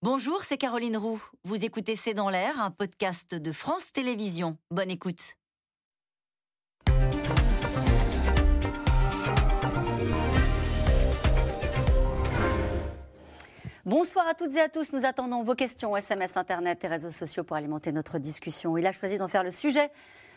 Bonjour, c'est Caroline Roux. Vous écoutez C'est dans l'air, un podcast de France Télévisions. Bonne écoute. Bonsoir à toutes et à tous. Nous attendons vos questions, SMS, Internet et réseaux sociaux pour alimenter notre discussion. Il a choisi d'en faire le sujet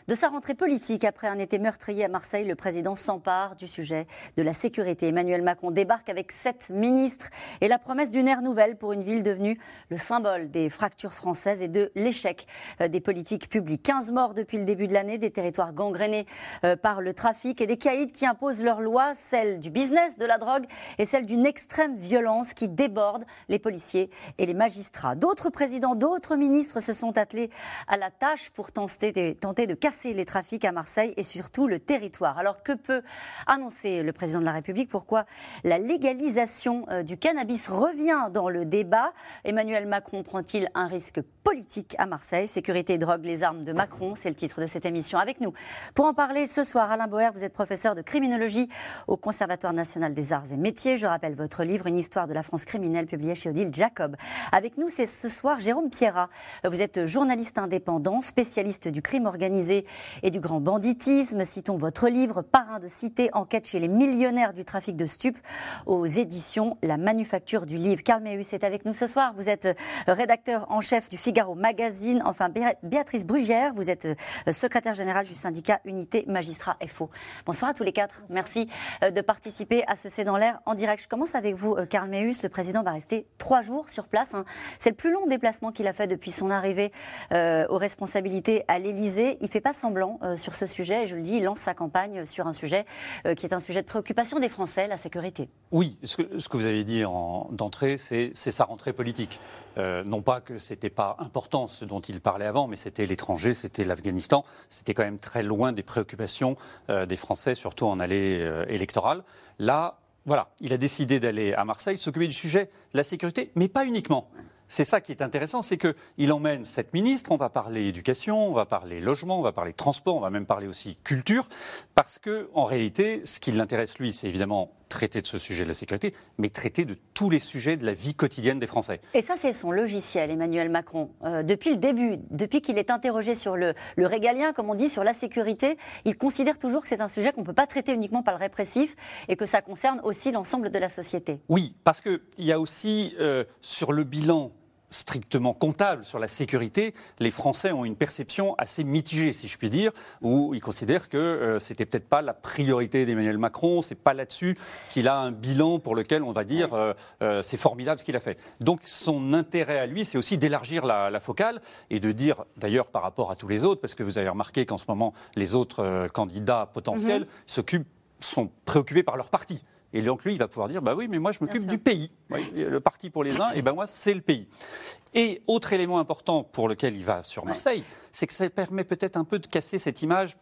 de sa rentrée politique, après un été meurtrier à Marseille, le président s'empare du sujet de la sécurité. Emmanuel Macron débarque avec sept ministres et la promesse d'une ère nouvelle pour une ville devenue le symbole des fractures françaises et de l'échec euh, des politiques publiques. 15 morts depuis le début de l'année, des territoires gangrénés euh, par le trafic et des caïds qui imposent leurs lois, celle du business de la drogue et celle d'une extrême violence qui déborde les policiers et les magistrats. D'autres présidents, d'autres ministres se sont attelés à la tâche pour tenter de, tenter les trafics à Marseille et surtout le territoire. Alors que peut annoncer le président de la République? Pourquoi la légalisation euh, du cannabis revient dans le débat? Emmanuel Macron prend-il un risque politique à Marseille? Sécurité, drogue, les armes de Macron, c'est le titre de cette émission. Avec nous, pour en parler ce soir, Alain Boer, vous êtes professeur de criminologie au Conservatoire national des arts et métiers. Je rappelle votre livre, Une histoire de la France criminelle, publié chez Odile Jacob. Avec nous, c'est ce soir Jérôme Pierrat. Vous êtes journaliste indépendant, spécialiste du crime organisé et du grand banditisme. Citons votre livre, Parrain de cité, enquête chez les millionnaires du trafic de stupes, aux éditions La Manufacture du Livre. Carl Meus est avec nous ce soir. Vous êtes euh, rédacteur en chef du Figaro Magazine. Enfin, Béatrice Brugère, vous êtes euh, secrétaire générale du syndicat Unité Magistrat FO. Bonsoir à tous les quatre. Merci euh, de participer à ce C'est dans l'air en direct. Je commence avec vous, Karl Meus. Le président va rester trois jours sur place. Hein. C'est le plus long déplacement qu'il a fait depuis son arrivée aux responsabilités à l'Élysée. Il fait pas semblant euh, sur ce sujet. Et je le dis, il lance sa campagne sur un sujet euh, qui est un sujet de préoccupation des Français, la sécurité. Oui, ce que, vous avez dit d'entrée, c'est sa rentrée politique. Euh, non pas que c'était pas important ce dont il parlait avant, mais c'était l'étranger, c'était l'Afghanistan, c'était quand même très loin des préoccupations des Français, surtout en allée électorale. Là, voilà, il a décidé d'aller à Marseille, s'occuper du sujet de la sécurité, mais pas uniquement. C'est ça qui est intéressant, c'est qu'il emmène sept ministres, on va parler éducation, on va parler logement, on va parler transport, on va même parler aussi culture, parce que en réalité, ce qui l'intéresse lui, c'est évidemment traiter de ce sujet de la sécurité, mais traiter de tous les sujets de la vie quotidienne des Français. Et ça, c'est son logiciel, Emmanuel Macron. Euh, depuis le début, depuis qu'il est interrogé sur le, le, régalien, comme on dit, sur la sécurité, il considère toujours que c'est un sujet qu'on ne peut pas traiter uniquement par le répressif et que ça concerne aussi l'ensemble de la société. Oui, parce qu'il y a aussi euh, sur le bilan strictement comptable sur la sécurité, les Français ont une perception assez mitigée, si je puis dire, où ils considèrent que euh, c'était peut-être pas la priorité d'Emmanuel Macron, c'est pas là-dessus qu'il a un bilan pour lequel on va dire euh, euh, c'est formidable ce qu'il a fait. Donc son intérêt à lui, c'est aussi d'élargir la, focale et de dire, d'ailleurs par rapport à tous les autres, parce que vous avez remarqué qu'en ce moment les autres candidats potentiels mhm. s'occupent sont préoccupés par leur parti. Et donc lui, il va pouvoir dire, bah oui, mais moi je m'occupe du pays. le parti pour les uns, et ben moi c'est le pays. Et autre élément important pour lequel il va sur Marseille, c'est que ça permet peut-être un peu de casser cette image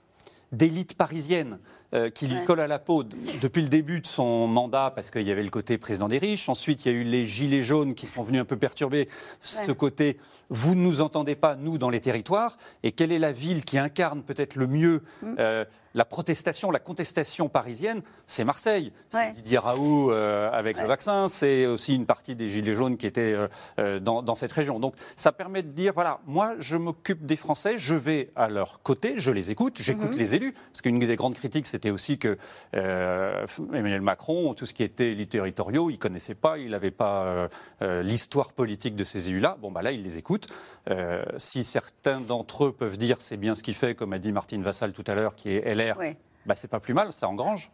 d'élite parisienne euh, qui lui colle à la peau depuis le début de son mandat parce qu'il y avait le côté président des riches. Ensuite, il y a eu les gilets jaunes qui sont venus un peu perturber ce côté vous ne nous entendez pas, nous, dans les territoires. Et quelle est la ville qui incarne peut-être le mieux mm. euh, la protestation, la contestation parisienne, c'est Marseille. C'est Didier Raoult euh, avec le vaccin, c'est aussi une partie des Gilets jaunes qui étaient euh, dans, cette région. Donc ça permet de dire, voilà, moi je m'occupe des Français, je vais à leur côté, je les écoute, j'écoute mhm. les élus. Parce qu'une des grandes critiques, c'était aussi que Emmanuel Macron, tout ce qui était élus territoriaux, il ne connaissait pas, il n'avait pas l'histoire politique de ces élus-là. Bon, bah là, il les écoute. si certains d'entre eux peuvent dire c'est bien ce qu'il fait, comme a dit Martine Vassal tout à l'heure, qui est bah, c'est pas plus mal, ça engrange.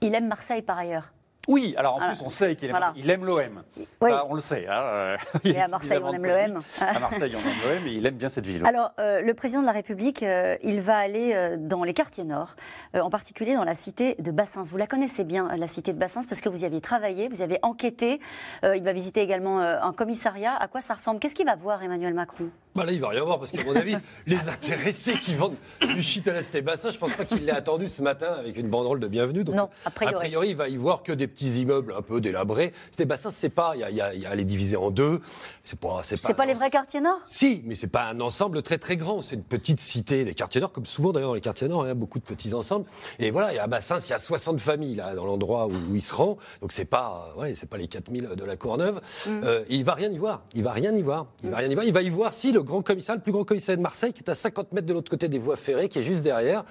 Il aime Marseille par ailleurs. Oui, alors en plus on sait qu'il aime, il aime l'OM. on le sait. Hein. Et à Marseille on aime l'OM. À Marseille on aime l'OM et il aime bien cette ville. Alors euh, le président de la République, euh, il va aller euh, dans les quartiers nord, en particulier dans la cité de Bassins. Vous la connaissez bien, la cité de Bassins, parce que vous y avez travaillé, vous y avez enquêté. il va visiter également un commissariat. À quoi ça ressemble? Qu'est-ce qu'il va voir Emmanuel Macron? Bah là, il va rien voir parce qu'à mon avis, les intéressés qui vendent du shit à l'Estébassin, je pense pas qu'il l'ait attendu ce matin avec une banderole de bienvenue. Donc, Non, a priori. il va y voir que des petits immeubles un peu délabrés. Estébassin, c'est pas, il y y y a les diviser en deux. C'est pas, c'est pas. C'est pas un les vrais quartiers nord? Si, mais c'est pas un ensemble très très grand. C'est une petite cité, les quartiers nord, comme souvent d'ailleurs dans les quartiers nord, il y a beaucoup de petits ensembles. Et voilà, et à Bassins, il y a 60 familles là dans l'endroit où, où il se rend. Donc c'est pas, euh, ouais, c'est pas les 4000 de la Courneuve. Euh, il va rien y voir. Il va rien y voir. Il va rien y voir. Il va y voir si le grand commissariat, le plus grand commissariat de Marseille, qui est à 50 mètres de l'autre côté des voies ferrées, qui est juste derrière,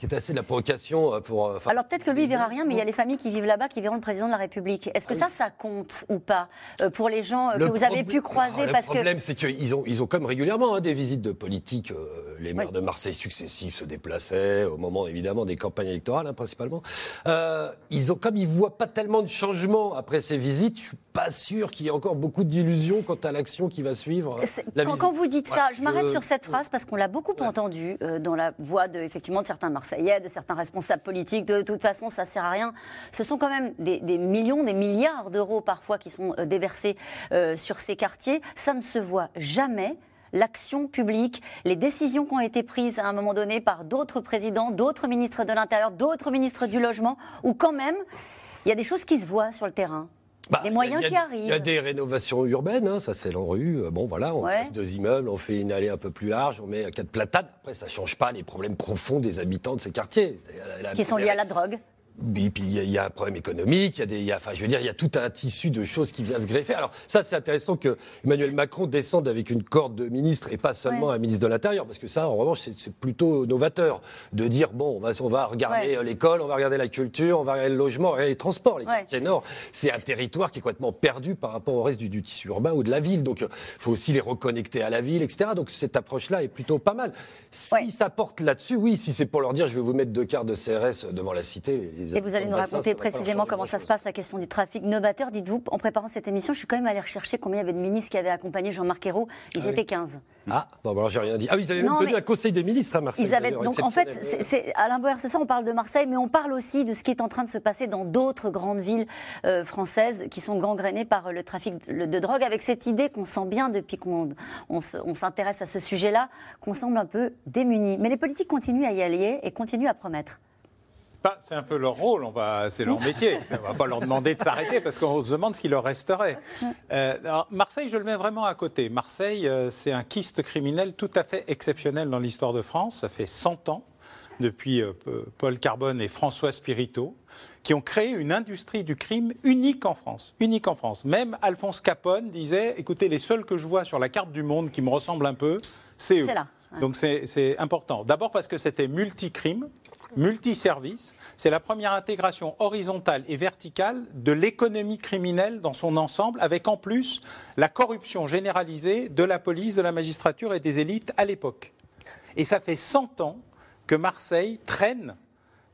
qui est assez de la provocation euh, pour. euh, enfin, Alors peut-être que lui, il verra rien, mais il y a les familles qui vivent là-bas qui verront le président de la République. Est-ce que ça, ça compte ou pas euh, pour les gens que vous avez pu croiser Ah, parce Le que problème, c'est qu'ils ont, ils ont comme régulièrement hein, des visites de politiques. euh, les maires Oui. de Marseille successifs se déplaçaient au moment évidemment des campagnes électorales, hein, principalement. Euh, ils ont, comme ils voient pas tellement de changements après ces visites, je suis pas sûr qu'il y ait encore beaucoup d'illusions quant à l'action qui va suivre. la quand, vous dites ça, je m'arrête sur cette phrase parce qu'on l'a beaucoup entendu euh, dans la voix de, effectivement, de certains Marseillais, de certains responsables politiques. De, toute façon, ça sert à rien. Ce sont quand même des, des millions, des milliards d'euros parfois qui sont euh, déversés euh, sur ces quartiers. Ça ne se voit jamais. L'action publique, les décisions qui ont été prises à un moment donné par d'autres présidents, d'autres ministres de l'Intérieur, d'autres ministres du Logement, où quand même, il y a des choses qui se voient sur le terrain. Bah, moyens il y a- qui Il y a arrivent. des rénovations urbaines, hein, ça c'est l'ANRU. Euh, Bon voilà, on Ouais. passe deux immeubles, on fait une allée un peu plus large, on met quatre platanes. Après, ça change pas les problèmes profonds des habitants de ces quartiers. La- la- Qui sont liés à la drogue. Et puis il y, a- un problème économique, il y a des, il y a- enfin je veux dire, il y a tout un tissu de choses qui vient se greffer. Alors ça, c'est intéressant que Emmanuel Macron descende avec une corde de ministres et pas seulement Ouais. un ministre de l'Intérieur, parce que ça, en revanche, c'est- plutôt novateur de dire bon, on va, on va regarder Ouais. euh, l'école, on va regarder la culture, on va regarder le logement, regarder les transports. Les Ouais. quartiers nord, c'est un territoire qui est complètement perdu par rapport au reste du, du tissu urbain ou de la ville. Donc il faut aussi les reconnecter à la ville, etc. Donc cette approche-là est plutôt pas mal. Si ça porte là-dessus, oui, si c'est pour leur dire je vais vous mettre deux quarts de CRS devant la cité. Et vous allez nous raconter ça précisément comment ça se passe, la question du trafic novateur. Dites-vous, en préparant cette émission, je suis quand même allée rechercher combien il y avait de ministres qui avaient accompagné Jean-Marc Ayrault. Ils étaient 15. Ah, bon, alors j'ai rien dit. Ah oui, ils avaient même tenu un conseil des ministres à Marseille. Ils avaient, donc en fait, c'est- Alain Boer, ce soir, on parle de Marseille, mais on parle aussi de ce qui est en train de se passer dans d'autres grandes villes euh, françaises qui sont gangrénées par le trafic de, de drogue, avec cette idée qu'on sent bien depuis qu'on on se- on s'intéresse à ce sujet-là, qu'on semble un peu démunis. Mais les politiques continuent à y aller et continuent à promettre. Bah, c'est un peu leur rôle, on va, c'est leur métier. On va pas leur demander de s'arrêter parce qu'on se demande ce qu'il leur resterait. Euh, alors, Marseille, je le mets vraiment à côté. Marseille, euh, c'est un kyste criminel tout à fait exceptionnel dans l'histoire de France. Ça fait 100 ans depuis euh, Paul Carbone et François Spirito, qui ont créé une industrie du crime unique en France. Unique en France. Même Alphonse Capone disait, écoutez, les seuls que je vois sur la carte du monde qui me ressemblent un peu, c'est eux. C'est là, ouais. Donc c'est important. D'abord parce que c'était multicrime, multiservice. C'est la première intégration horizontale et verticale de l'économie criminelle dans son ensemble, avec en plus la corruption généralisée de la police, de la magistrature et des élites à l'époque. Et ça fait 100 ans que Marseille traîne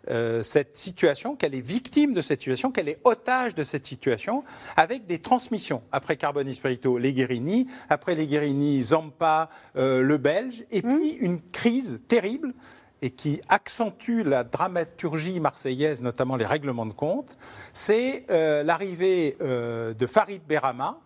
euh, cette situation, qu'elle est victime de cette situation, qu'elle est otage de cette situation, avec des transmissions. Après Carbone et Spirito, les Guérini, après les Guérini, Zampa, euh, le Belge, et puis une crise terrible et qui accentue la dramaturgie marseillaise, notamment les règlements de compte, c'est euh, l'arrivée euh, de Farid Berama,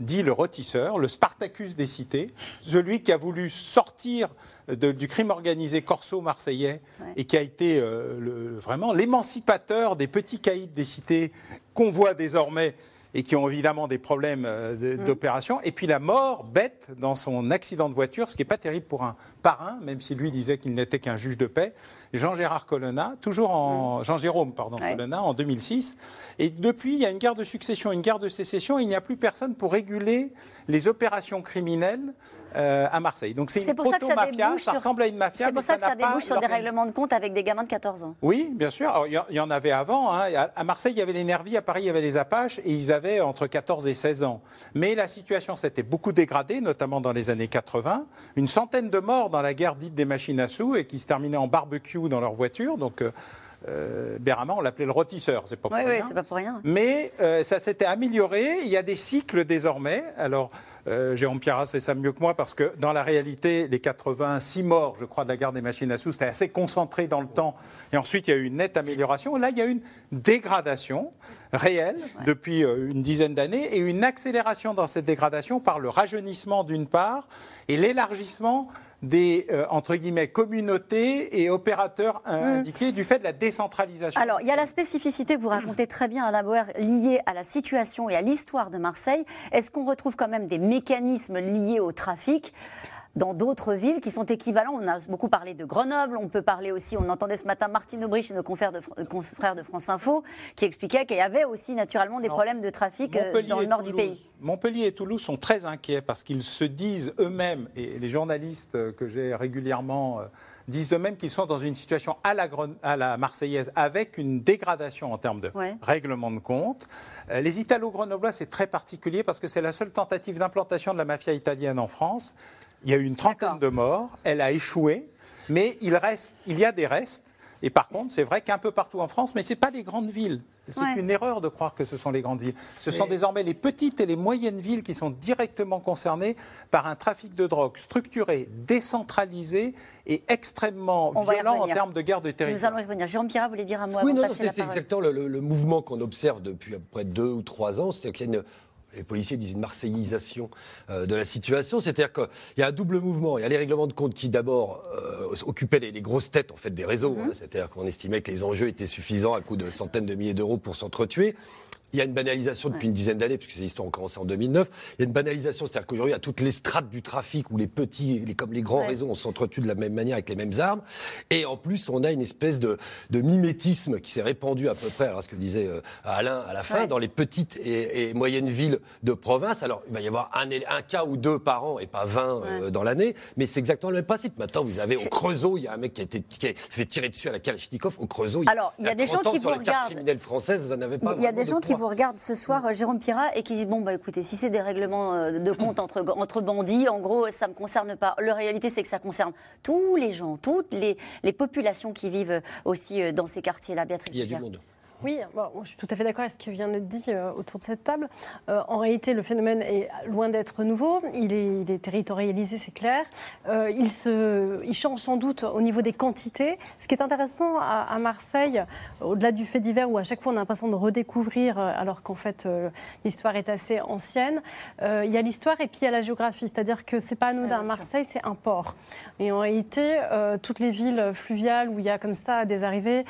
dit le rôtisseur, le Spartacus des cités, celui qui a voulu sortir de- du crime organisé corso marseillais Ouais. et qui a été euh, le- vraiment l'émancipateur des petits caïds des cités qu'on voit désormais et qui ont évidemment des problèmes euh, de- d'opération. Et puis la mort bête dans son accident de voiture, ce qui n'est pas terrible pour un parrain, même si lui disait qu'il n'était qu'un juge de paix, Jean-Gérard Colonna, toujours en... Jean-Jérôme, pardon, Ouais. Colonna, en 2006. Et depuis, il y a une guerre de succession, une guerre de sécession, et il n'y a plus personne pour réguler les opérations criminelles euh, à Marseille. Donc c'est une ça ça proto-mafia, ça sur- ressemble à une mafia, C'est pour mais ça que ça débouche sur des règlements de compte avec des gamins de 14 ans. Oui, bien sûr. Il y en- il y en avait avant. hein. À à Marseille, il y avait les Nervis, à Paris, il y avait les Apaches, et ils avaient entre 14 et 16 ans. Mais la situation s'était beaucoup dégradée, notamment dans les années 80. Une centaine de morts dans la guerre dite des machines à sous, et qui se terminaient en barbecue dans leur voiture. Donc, euh, euh, on l'appelait le rôtisseur. C'est pas pour Oui, oui, rien. c'est pas pour rien. Mais euh, ça s'était amélioré. Il y a des cycles désormais. Alors, euh, Jérôme Pierras fait ça mieux que moi parce que dans la réalité, les 86 morts, je crois, de la guerre des machines à sous, c'était assez concentré dans le temps. Et ensuite, il y a eu une nette amélioration. Là, il y a une dégradation réelle depuis euh, une dizaine d'années et une accélération dans cette dégradation par le rajeunissement d'une part et l'élargissement des euh, entre guillemets communautés et opérateurs euh, indiqués du fait de la décentralisation. Alors, il y a la spécificité que vous racontez très bien à la Boer liée à la situation et à l'histoire de Marseille. Est-ce qu'on retrouve quand même des mécanismes liés au trafic? Dans d'autres villes qui sont équivalents. On a beaucoup parlé de Grenoble, on peut parler aussi, on entendait ce matin Martine Aubry chez nos confrères de, confrères de France Info, qui expliquait qu'il y avait aussi naturellement des problèmes de trafic euh, dans le nord du pays. Montpellier et Toulouse sont très inquiets parce qu'ils se disent eux-mêmes, et les journalistes que j'ai régulièrement euh, disent eux-mêmes qu'ils sont dans une situation à la, à la, Marseillaise avec une dégradation en termes de règlement de compte. Euh, les Italo-Grenoblois, c'est très particulier parce que c'est la seule tentative d'implantation de la mafia italienne en France. Il y a eu une trentaine de morts, elle a échoué, mais il, reste, il y a des restes. Et par contre, c'est vrai qu'un peu partout en France, mais ce n'est pas les grandes villes. C'est une erreur de croire que ce sont les grandes villes. Ce sont désormais les petites et les moyennes villes qui sont directement concernées par un trafic de drogue structuré, décentralisé et extrêmement violent en termes de guerre de territoire. Nous allons y revenir. Jérôme Pierre voulait dire un mot Oui, non, c'est exactement le, le, mouvement qu'on observe depuis à peu près deux ou trois ans. C'est qu'il y a une les policiers disent une marseillisation euh, de la situation. C'est-à-dire qu'il y a un double mouvement. Il y a les règlements de compte qui d'abord euh, occupaient les, grosses têtes en fait des réseaux. Mhm. Hein. C'est-à-dire qu'on estimait que les enjeux étaient suffisants à coût de centaines de milliers d'euros pour s'entretuer. Il y a une banalisation depuis une dizaine d'années, puisque ces histoires ont commencé en 2009. Il y a une banalisation, c'est-à-dire qu'aujourd'hui, il y a toutes les strates du trafic où les petits, les, comme les grands réseaux, on s'entretue de la même manière avec les mêmes armes. Et en plus, on a une espèce de, de mimétisme qui s'est répandu à peu près, alors ce que disait euh, Alain à la fin, dans les petites et, et, moyennes villes de province. Alors, il va y avoir un, un cas ou deux par an et pas 20 euh, dans l'année, mais c'est exactement le même principe. Maintenant, vous avez au Creusot, il y a un mec qui a été qui a fait tirer dessus à la Kalachnikov au Creusot. Alors, il y a, des gens qui vous regardent. Il y a des gens qui vous regarde ce soir euh, Jérôme Pira et qui dit bon bah écoutez si c'est des règlements euh, de compte entre entre bandits en gros ça me concerne pas. La réalité c'est que ça concerne tous les gens, toutes les, les populations qui vivent aussi euh, dans ces quartiers-là. Béatrice. Il y a du monde. Oui, je suis tout à fait d'accord avec ce qui vient d'être dit euh, autour de cette table. Euh, en réalité, le phénomène est loin d'être nouveau. Il est, il est territorialisé, c'est clair. Euh, il, se, il change sans doute au niveau des quantités. Ce qui est intéressant à, à Marseille, au-delà du fait divers où à chaque fois on a l'impression de redécouvrir, alors qu'en fait l'histoire est assez ancienne, il y a l'histoire et puis il y a la géographie. C'est-à-dire que c'est pas anodin. Marseille, c'est un port. Et en réalité, toutes les villes fluviales où il y a comme ça des arrivées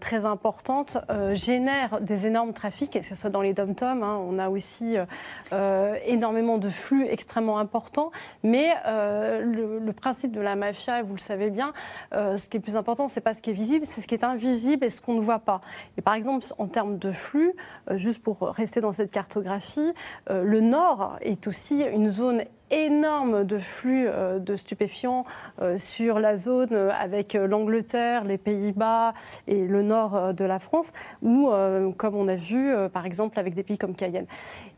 très importantes, génère des énormes trafics, que ce soit dans les dom-toms, hein, on a aussi euh, euh, énormément de flux extrêmement importants. Mais le, principe de la mafia, vous le savez bien, ce qui est plus important, c'est pas ce qui est visible, c'est ce qui est invisible et ce qu'on ne voit pas. Et par exemple, en termes de flux, juste pour rester dans cette cartographie, le nord est aussi une zone énorme de flux euh, de stupéfiants euh, sur la zone euh, avec l'Angleterre, les Pays-Bas et le nord de la France, ou comme on a vu par exemple avec des pays comme Cayenne.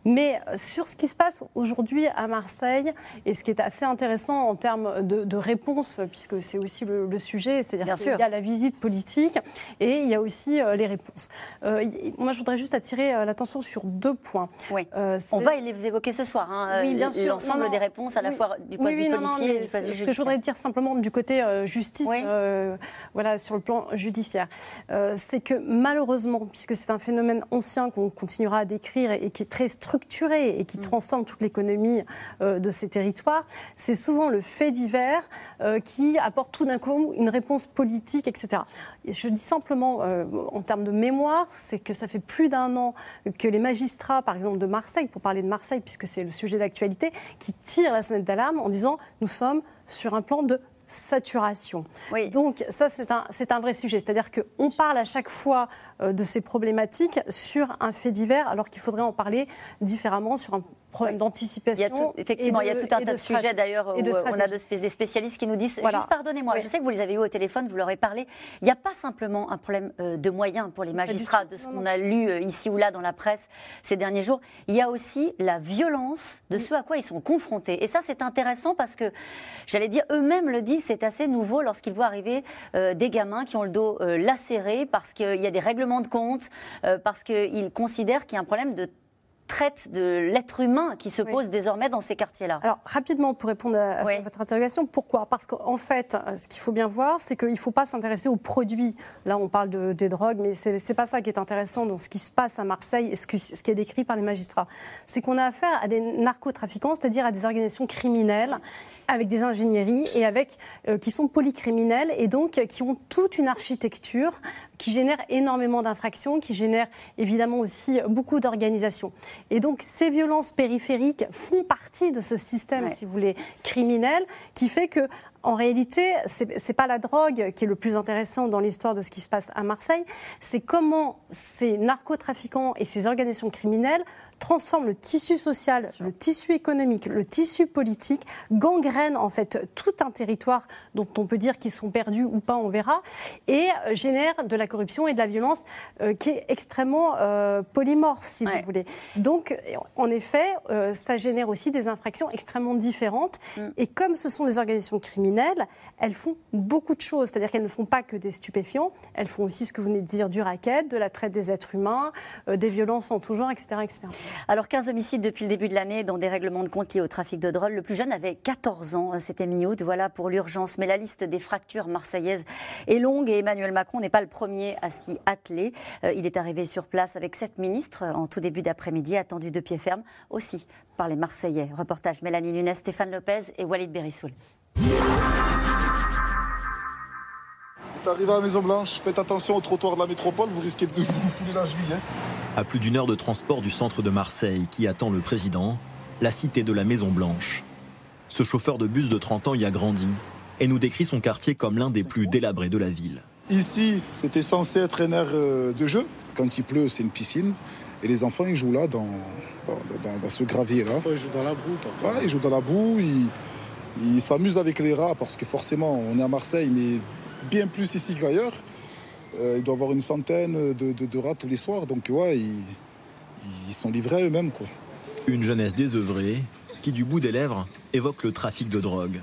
Mais sur ce qui se passe aujourd'hui à Marseille, et ce qui est assez intéressant en termes de, de réponse, puisque c'est aussi le, sujet, c'est-à-dire qu'il y a la visite politique et il y a aussi les réponses. moi, je voudrais juste attirer l'attention sur deux points. Oui. on va les évoquer ce soir. Hein, oui, bien sûr. L'ensemble des réponses à la fois du policier et du point de vue Ce que je voudrais dire simplement du côté euh, justice, euh, voilà, sur le plan judiciaire, euh, c'est que malheureusement, puisque c'est un phénomène ancien qu'on continuera à décrire et, qui est très structuré et qui mm. transforme toute l'économie de ces territoires, c'est souvent le fait divers qui apporte tout d'un coup une réponse politique, etc. Et je dis simplement, en termes de mémoire, c'est que ça fait plus d'un an que les magistrats, par exemple de Marseille, pour parler de Marseille, puisque c'est le sujet d'actualité, qui tire la sonnette d'alarme en disant nous sommes sur un plan de saturation. Oui. Donc ça, c'est un, un, vrai sujet. C'est-à-dire qu'on parle à chaque fois euh, de ces problématiques sur un fait divers, alors qu'il faudrait en parler différemment sur un problème d'anticipation. Effectivement, il y a tout un tas de, sujets d'ailleurs où euh, on a des spécialistes qui nous disent, juste pardonnez-moi, je sais que vous les avez eu au téléphone, vous leur avez parlé, il n'y a pas simplement un problème euh, de moyens pour les magistrats, de ce qu'on a lu euh, ici ou là dans la presse ces derniers jours, il y a aussi la violence de ce à quoi ils sont confrontés. Et ça, c'est intéressant parce que, j'allais dire, eux-mêmes le disent, c'est assez nouveau lorsqu'ils voient arriver des gamins qui ont le dos lacéré parce qu'il y a des règlements de compte, parce qu'ils considèrent qu'il y a un problème de traite de l'être humain qui se pose désormais dans ces quartiers-là. Alors, rapidement, pour répondre à, votre interrogation, pourquoi? Parce qu'en fait, ce qu'il faut bien voir, c'est qu'il ne faut pas s'intéresser aux produits. Là, on parle de, des drogues, mais ce n'est pas ça qui est intéressant dans ce qui se passe à Marseille et ce, ce qui est décrit par les magistrats. C'est qu'on a affaire à des narcotrafiquants, c'est-à-dire à des organisations criminelles avec des ingénieries et avec euh, qui sont polycriminels et donc qui ont toute une architecture qui génère énormément d'infractions, qui génère évidemment aussi beaucoup d'organisations. Et donc ces violences périphériques font partie de ce système, si vous voulez, criminel, qui fait que en réalité, ce n'est pas la drogue qui est le plus intéressant dans l'histoire de ce qui se passe à Marseille, c'est comment ces narcotrafiquants et ces organisations criminelles transforment le tissu social, le tissu économique, le tissu politique, gangrènent en fait tout un territoire dont on peut dire qu'ils sont perdus ou pas, on verra, et euh, génèrent de la corruption et de la violence euh, qui est extrêmement euh, polymorphe, si vous voulez. Donc, en effet, ça génère aussi des infractions extrêmement différentes. Mm. Et comme ce sont des organisations criminelles, elles font beaucoup de choses. C'est-à-dire qu'elles ne font pas que des stupéfiants, elles font aussi ce que vous venez de dire, du racket, de la traite des êtres humains, des violences en tout genre, etc., etc. Alors 15 homicides depuis le début de l'année dans des règlements de compte liés au trafic de drogue. Le plus jeune avait 14 ans, euh, c'était mi-août, voilà pour l'urgence. Mais la liste des fractures marseillaises est longue et Emmanuel Macron n'est pas le premier à s'y atteler. Euh, il est arrivé sur place avec sept ministres en tout début d'après-midi, attendu de pied ferme aussi par les Marseillais. Reportage Mélanie Nunes, Stéphane Lopez et Walid Berissoul. Vous arrivez à la Maison Blanche, faites attention au trottoir de la métropole, vous risquez de vous fouler la. Hein. À plus d'une heure de transport du centre de Marseille qui attend le président, la cité de la Maison Blanche. Ce chauffeur de bus de 30 ans y a grandi et nous décrit son quartier comme l'un des plus délabrés de la ville. Ici, c'était censé être un air euh, de jeu. Quand il pleut, c'est une piscine. Et les enfants, ils jouent là, dans, dans, ce gravier-là. Ils jouent dans la boue, Ouais, ils jouent dans la boue. Ils s'amusent avec les rats parce que forcément, on est à Marseille, mais bien plus ici qu'ailleurs. Euh, il doit y avoir une centaine de, rats tous les soirs, donc ouais, ils, sont livrés à eux-mêmes. Quoi. Une jeunesse désœuvrée qui, du bout des lèvres, évoque le trafic de drogue.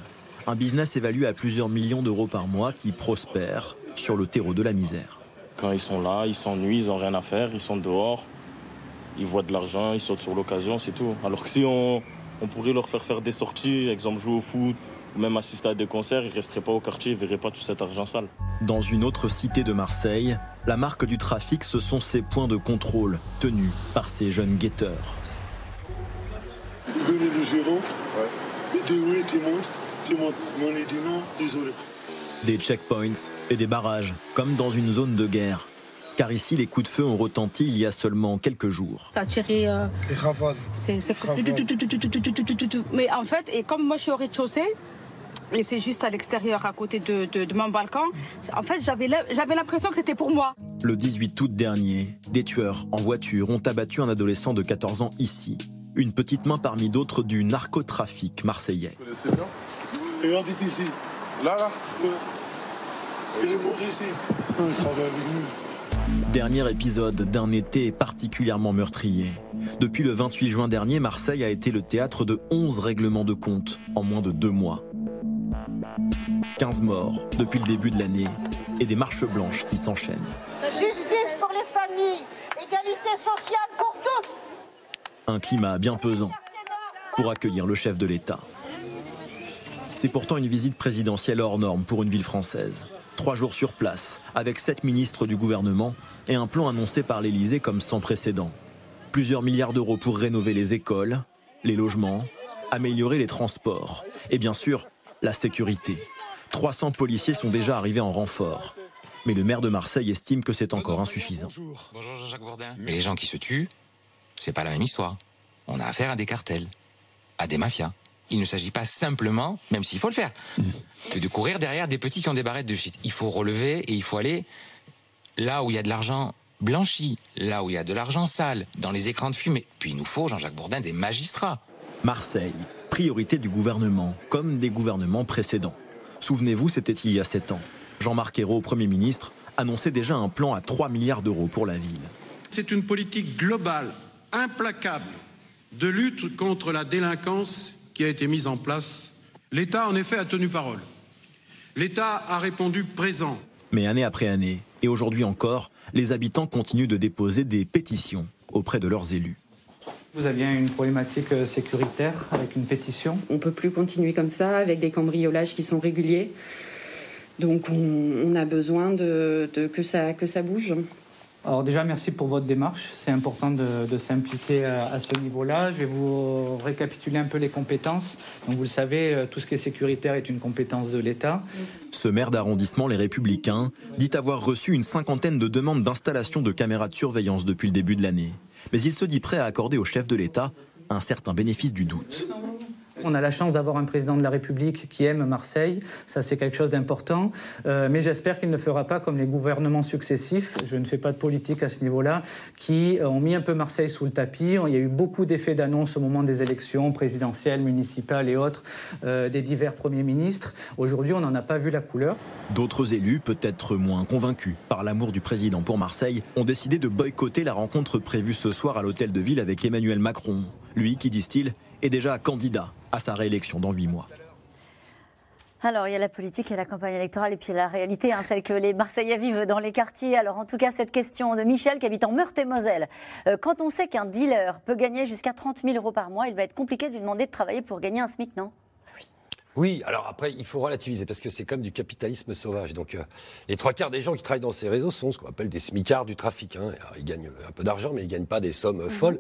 Un business évalué à plusieurs millions d'euros par mois qui prospère sur le terreau de la misère. Quand ils sont là, ils s'ennuient, ils n'ont rien à faire, ils sont dehors, ils voient de l'argent, ils sautent sur l'occasion, c'est tout. Alors que si on, on pourrait leur faire faire des sorties, exemple jouer au foot, même assister à des concerts, ils ne resteraient pas au quartier, ils ne verraient pas tout cet argent sale. Dans une autre cité de Marseille, la marque du trafic, ce sont ces points de contrôle tenus par ces jeunes guetteurs. Venez le gérant, ouais. tu montes, tu montes. On est dit non, désolé. Des checkpoints et des barrages, comme dans une zone de guerre car ici les coups de feu ont retenti il y a seulement quelques jours. Ça a tiré. Euh, c'est, Mais en fait, et comme moi je suis au rez-de-chaussée, et c'est juste à l'extérieur, à côté de, de, mon balcon. En fait, j'avais l'impression que c'était pour moi. Le 18 août dernier, des tueurs en voiture ont abattu un adolescent de 14 ans ici. Une petite main parmi d'autres du narcotrafic marseillais. Regardez ici. Là, là. Il est mort ici. Il travaille avec nous. Dernier épisode d'un été particulièrement meurtrier. Depuis le 28 juin dernier, Marseille a été le théâtre de 11 règlements de compte en moins de deux mois. 15 morts depuis le début de l'année et des marches blanches qui s'enchaînent. Justice pour les familles, égalité sociale pour tous. Un climat bien pesant pour accueillir le chef de l'État. C'est pourtant une visite présidentielle hors norme pour une ville française. Trois jours sur place, avec sept ministres du gouvernement et un plan annoncé par l'Élysée comme sans précédent. Plusieurs milliards d'euros pour rénover les écoles, les logements, améliorer les transports et bien sûr la sécurité. 300 policiers sont déjà arrivés en renfort. Mais le maire de Marseille estime que c'est encore insuffisant. Bonjour Jean-Jacques Bourdin. Mais les gens qui se tuent, c'est pas la même histoire. On a affaire à des cartels, à des mafias. Il ne s'agit pas simplement, même s'il faut le faire, de courir derrière des petits qui ont des barrettes de shit. Il faut relever et il faut aller là où il y a de l'argent blanchi, là où il y a de l'argent sale, dans les écrans de fumée. Puis il nous faut, Jean-Jacques Bourdin, des magistrats. Marseille, priorité du gouvernement, comme des gouvernements précédents. Souvenez-vous, c'était il y a sept ans. Jean-Marc Ayrault, Premier ministre, annonçait déjà un plan à 3 milliards d'euros pour la ville. C'est une politique globale, implacable, de lutte contre la délinquance qui a été mise en place, l'État en effet a tenu parole. L'État a répondu présent. Mais année après année, et aujourd'hui encore, les habitants continuent de déposer des pétitions auprès de leurs élus. Vous aviez une problématique euh, sécuritaire avec une pétition On ne peut plus continuer comme ça avec des cambriolages qui sont réguliers. Donc on, on a besoin de, de- que, ça, que ça bouge. Alors déjà, merci pour votre démarche. C'est important de, de s'impliquer à, à ce niveau-là. Je vais vous récapituler un peu les compétences. Donc vous le savez, euh, tout ce qui est sécuritaire est une compétence de l'État. Ce maire d'arrondissement, les Républicains, dit avoir reçu une cinquantaine de demandes d'installation de caméras de surveillance depuis le début de l'année. Mais il se dit prêt à accorder au chef de l'État un certain bénéfice du doute. On a la chance d'avoir un président de la République qui aime Marseille. Ça, c'est quelque chose d'important. Euh, mais j'espère qu'il ne fera pas comme les gouvernements successifs. Je ne fais pas de politique à ce niveau-là, qui ont mis un peu Marseille sous le tapis. Il y a eu beaucoup d'effets d'annonce au moment des élections présidentielles, municipales et autres euh, des divers premiers ministres. Aujourd'hui, on n'en a pas vu la couleur. D'autres élus, peut-être moins convaincus par l'amour du président pour Marseille, ont décidé de boycotter la rencontre prévue ce soir à l'hôtel de ville avec Emmanuel Macron. Lui, qui disent-ils, est déjà candidat à sa réélection dans huit mois. Alors, il y a la politique, il y a la campagne électorale et puis la réalité, hein, celle que les Marseillais vivent dans les quartiers. Alors, en tout cas, cette question de Michel qui habite en Meurthe-et-Moselle. Euh, quand on sait qu'un dealer peut gagner jusqu'à 30 000 euros par mois, il va être compliqué de lui demander de travailler pour gagner un SMIC, non? Oui, alors après, il faut relativiser parce que c'est comme du capitalisme sauvage. Donc, euh, les trois quarts des gens qui travaillent dans ces réseaux sont ce qu'on appelle des smicards du trafic. hein. Alors, ils gagnent un peu d'argent, mais ils gagnent pas des sommes euh, folles.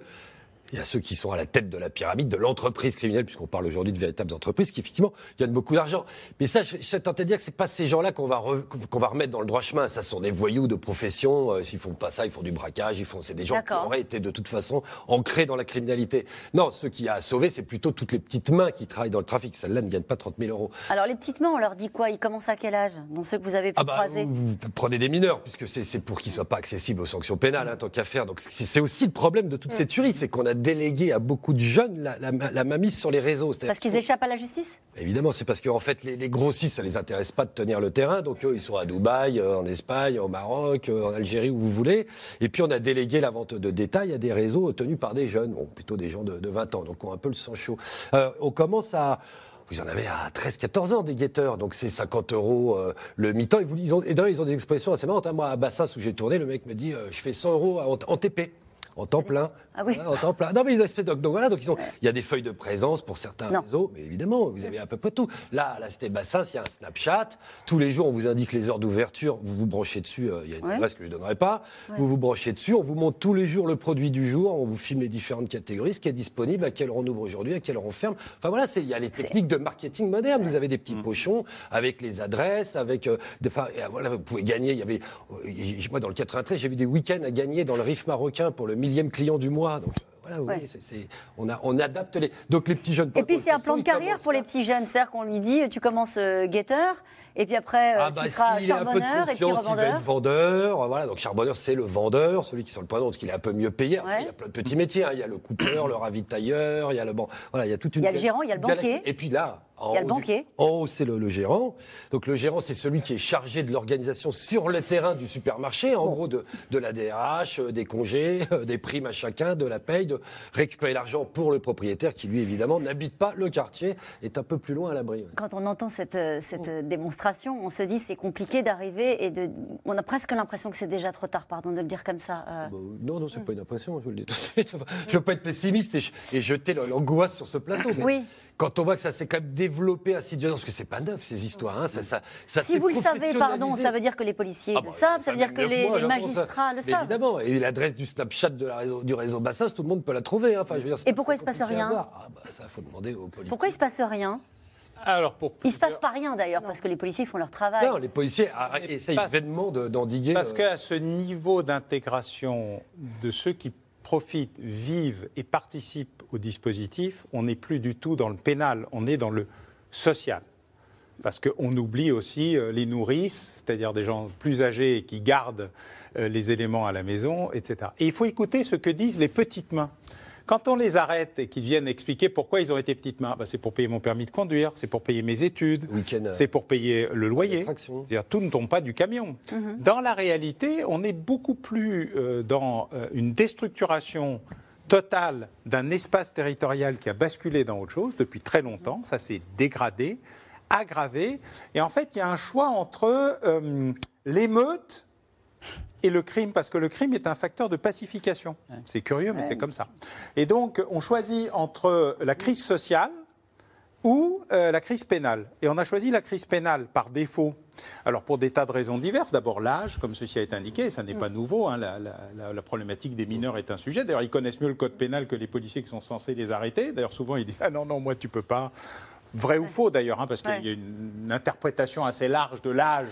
Il y a ceux qui sont à la tête de la pyramide de l'entreprise criminelle, puisqu'on parle aujourd'hui de véritables entreprises qui effectivement gagnent beaucoup d'argent. Mais ça, je, je de dire que c'est pas ces gens-là qu'on va re- qu'on va remettre dans le droit chemin. Ça sont des voyous de profession. Euh, S'ils font pas ça, ils font du braquage. Ils font. C'est des gens qui auraient été de toute façon ancrés dans la criminalité. Non, ce qui a sauvé, c'est plutôt toutes les petites mains qui travaillent dans le trafic. Celles-là ne gagnent pas 30 000 euros. Alors, les petites mains, on leur dit quoi? Ils commencent à quel âge? Dans ceux que vous avez pu Ah bah, croiser? vous, vous prenez des mineurs, puisque c'est pour qu'ils soient pas accessibles aux sanctions pénales, hein, tant qu'à faire. Donc c'est aussi le problème de toute Mm. cette tuerie, c'est qu'on a délégué à beaucoup de jeunes la, la, la sur les réseaux. Parce qu'ils échappent à la justice? Évidemment, c'est parce qu'en fait, les, les grossistes, ça les intéresse pas de tenir le terrain. Donc, eux, ils sont à Dubaï, euh, en Espagne, au Maroc, euh, en Algérie, où vous voulez. Et puis, on a délégué la vente de détail à des réseaux tenus par des jeunes, bon, plutôt des gens de, de 20 ans, donc qui ont un peu le sang chaud. Euh, on commence à... Vous en avez à 13-14 ans des guetteurs, donc c'est 50 euros euh, le mi-temps. Ils, ils ont, et d'ailleurs, ils ont des expressions assez marrantes. hein. Moi, à Bassins, où j'ai tourné, le mec me dit euh, Je fais 100 euros en, en TP. En temps plein. Ah oui. Voilà, en temps plein. Non, mais ils donc, donc voilà, donc ils ont, il y a des feuilles de présence pour certains Non. réseaux, mais évidemment, vous avez à peu près tout. Là, à la Cité Bassins, il y a un Snapchat. Tous les jours, on vous indique les heures d'ouverture. Vous vous branchez dessus. euh, Il y a une Ouais. adresse que je ne donnerai pas. Vous vous branchez dessus. On vous montre tous les jours le produit du jour. On vous filme les différentes catégories, ce qui est disponible, à quelle heure on ouvre aujourd'hui, à quelle heure on ferme. Enfin voilà, c'est- il y a les techniques de marketing moderne. Vous avez des petits pochons avec les adresses, avec euh, des, enfin, et, euh, voilà, vous pouvez gagner. Il y avait, euh, moi dans le 93, j'ai vu des week-ends à gagner dans le Rif marocain pour le millième client du mois. Donc euh, voilà, Ouais. c'est- on, a, on adapte les. Donc les petits jeunes. Et puis, c'est un de plan de carrière pour les petits jeunes. C'est-à-dire qu'on lui dit tu commences euh, guetteur, et puis après, euh, Ah bah, tu seras peu de charbonneur, et puis confiance, il va revendeur. être vendeur. Voilà, donc charbonneur, c'est le vendeur, celui qui est sur le point donc il est un peu mieux payé. Ouais. Il y a plein de petits métiers. hein. Il y a le coupeur, le ravitailleur, il y a le bon, voilà, il y a toute une. Il y a le gérant, il y a le banquier. Et puis là, en Il y a le du- banquier. en haut, c'est le, le gérant. Donc le gérant, c'est celui qui est chargé de l'organisation sur le terrain du supermarché, en gros de, de la DRH, euh, des congés, euh, des primes à chacun, de la paye, de récupérer l'argent pour le propriétaire qui lui évidemment n'habite pas le quartier, est un peu plus loin à l'abri. Quand on entend cette, euh, cette démonstration, on se dit c'est compliqué d'arriver et de. On a presque l'impression que c'est déjà trop tard, pardon de le dire comme ça. euh. Bah, non, non, c'est pas une impression, je vous le dis. je veux pas être pessimiste et, et jeter l'angoisse sur ce plateau. Mais Oui. Quand on voit que ça s'est quand même développé insidieusement, parce que c'est pas neuf ces histoires, hein, ça, ça, ça si vous le savez, pardon, ça veut dire que les policiers Ah le bah, savent, ça veut dire que les, moi, les alors, bon, ça- magistrats le savent. Évidemment, et l'adresse du Snapchat de la réseau- du réseau Bassins, tout le monde peut la trouver. hein. Enfin, je veux dire, Et pas pourquoi il se passe rien ah, bah, Ça, faut demander aux policiers. Pourquoi il se passe rien Alors, pour Il se passe pas rien d'ailleurs, parce que les policiers font leur travail. Non, les policiers ah, essayent vainement de- d'endiguer. Parce le- qu'à ce niveau d'intégration de ceux qui profitent, vivent et participent au dispositif, on n'est plus du tout dans le pénal, on est dans le social. Parce qu'on oublie aussi euh, les nourrices, c'est-à-dire des gens plus âgés qui gardent euh, les éléments à la maison, etc. Et il faut écouter ce que disent les petites mains. Quand on les arrête et qu'ils viennent expliquer pourquoi ils ont été petites mains, bah, c'est pour payer mon permis de conduire, c'est pour payer mes études, c'est pour payer le loyer. C'est-à-dire tout ne tombe pas du camion. Dans la réalité, on est beaucoup plus euh, dans euh, une déstructuration totale d'un espace territorial qui a basculé dans autre chose depuis très longtemps. Ça s'est dégradé, aggravé. Et en fait, il y a un choix entre euh, l'émeute et le crime, parce que le crime est un facteur de pacification. C'est curieux, mais c'est comme ça. Et donc, on choisit entre la crise sociale ou euh, la crise pénale. Et on a choisi la crise pénale par défaut. Alors pour des tas de raisons diverses. D'abord l'âge, comme ceci a été indiqué, ça n'est pas nouveau. hein, la, la- la- la problématique des mineurs est un sujet. D'ailleurs, ils connaissent mieux le code pénal que les policiers qui sont censés les arrêter. D'ailleurs, souvent ils disent ah non non moi tu peux pas. Vrai ou faux d'ailleurs, hein, parce qu'il y a une, une interprétation assez large de l'âge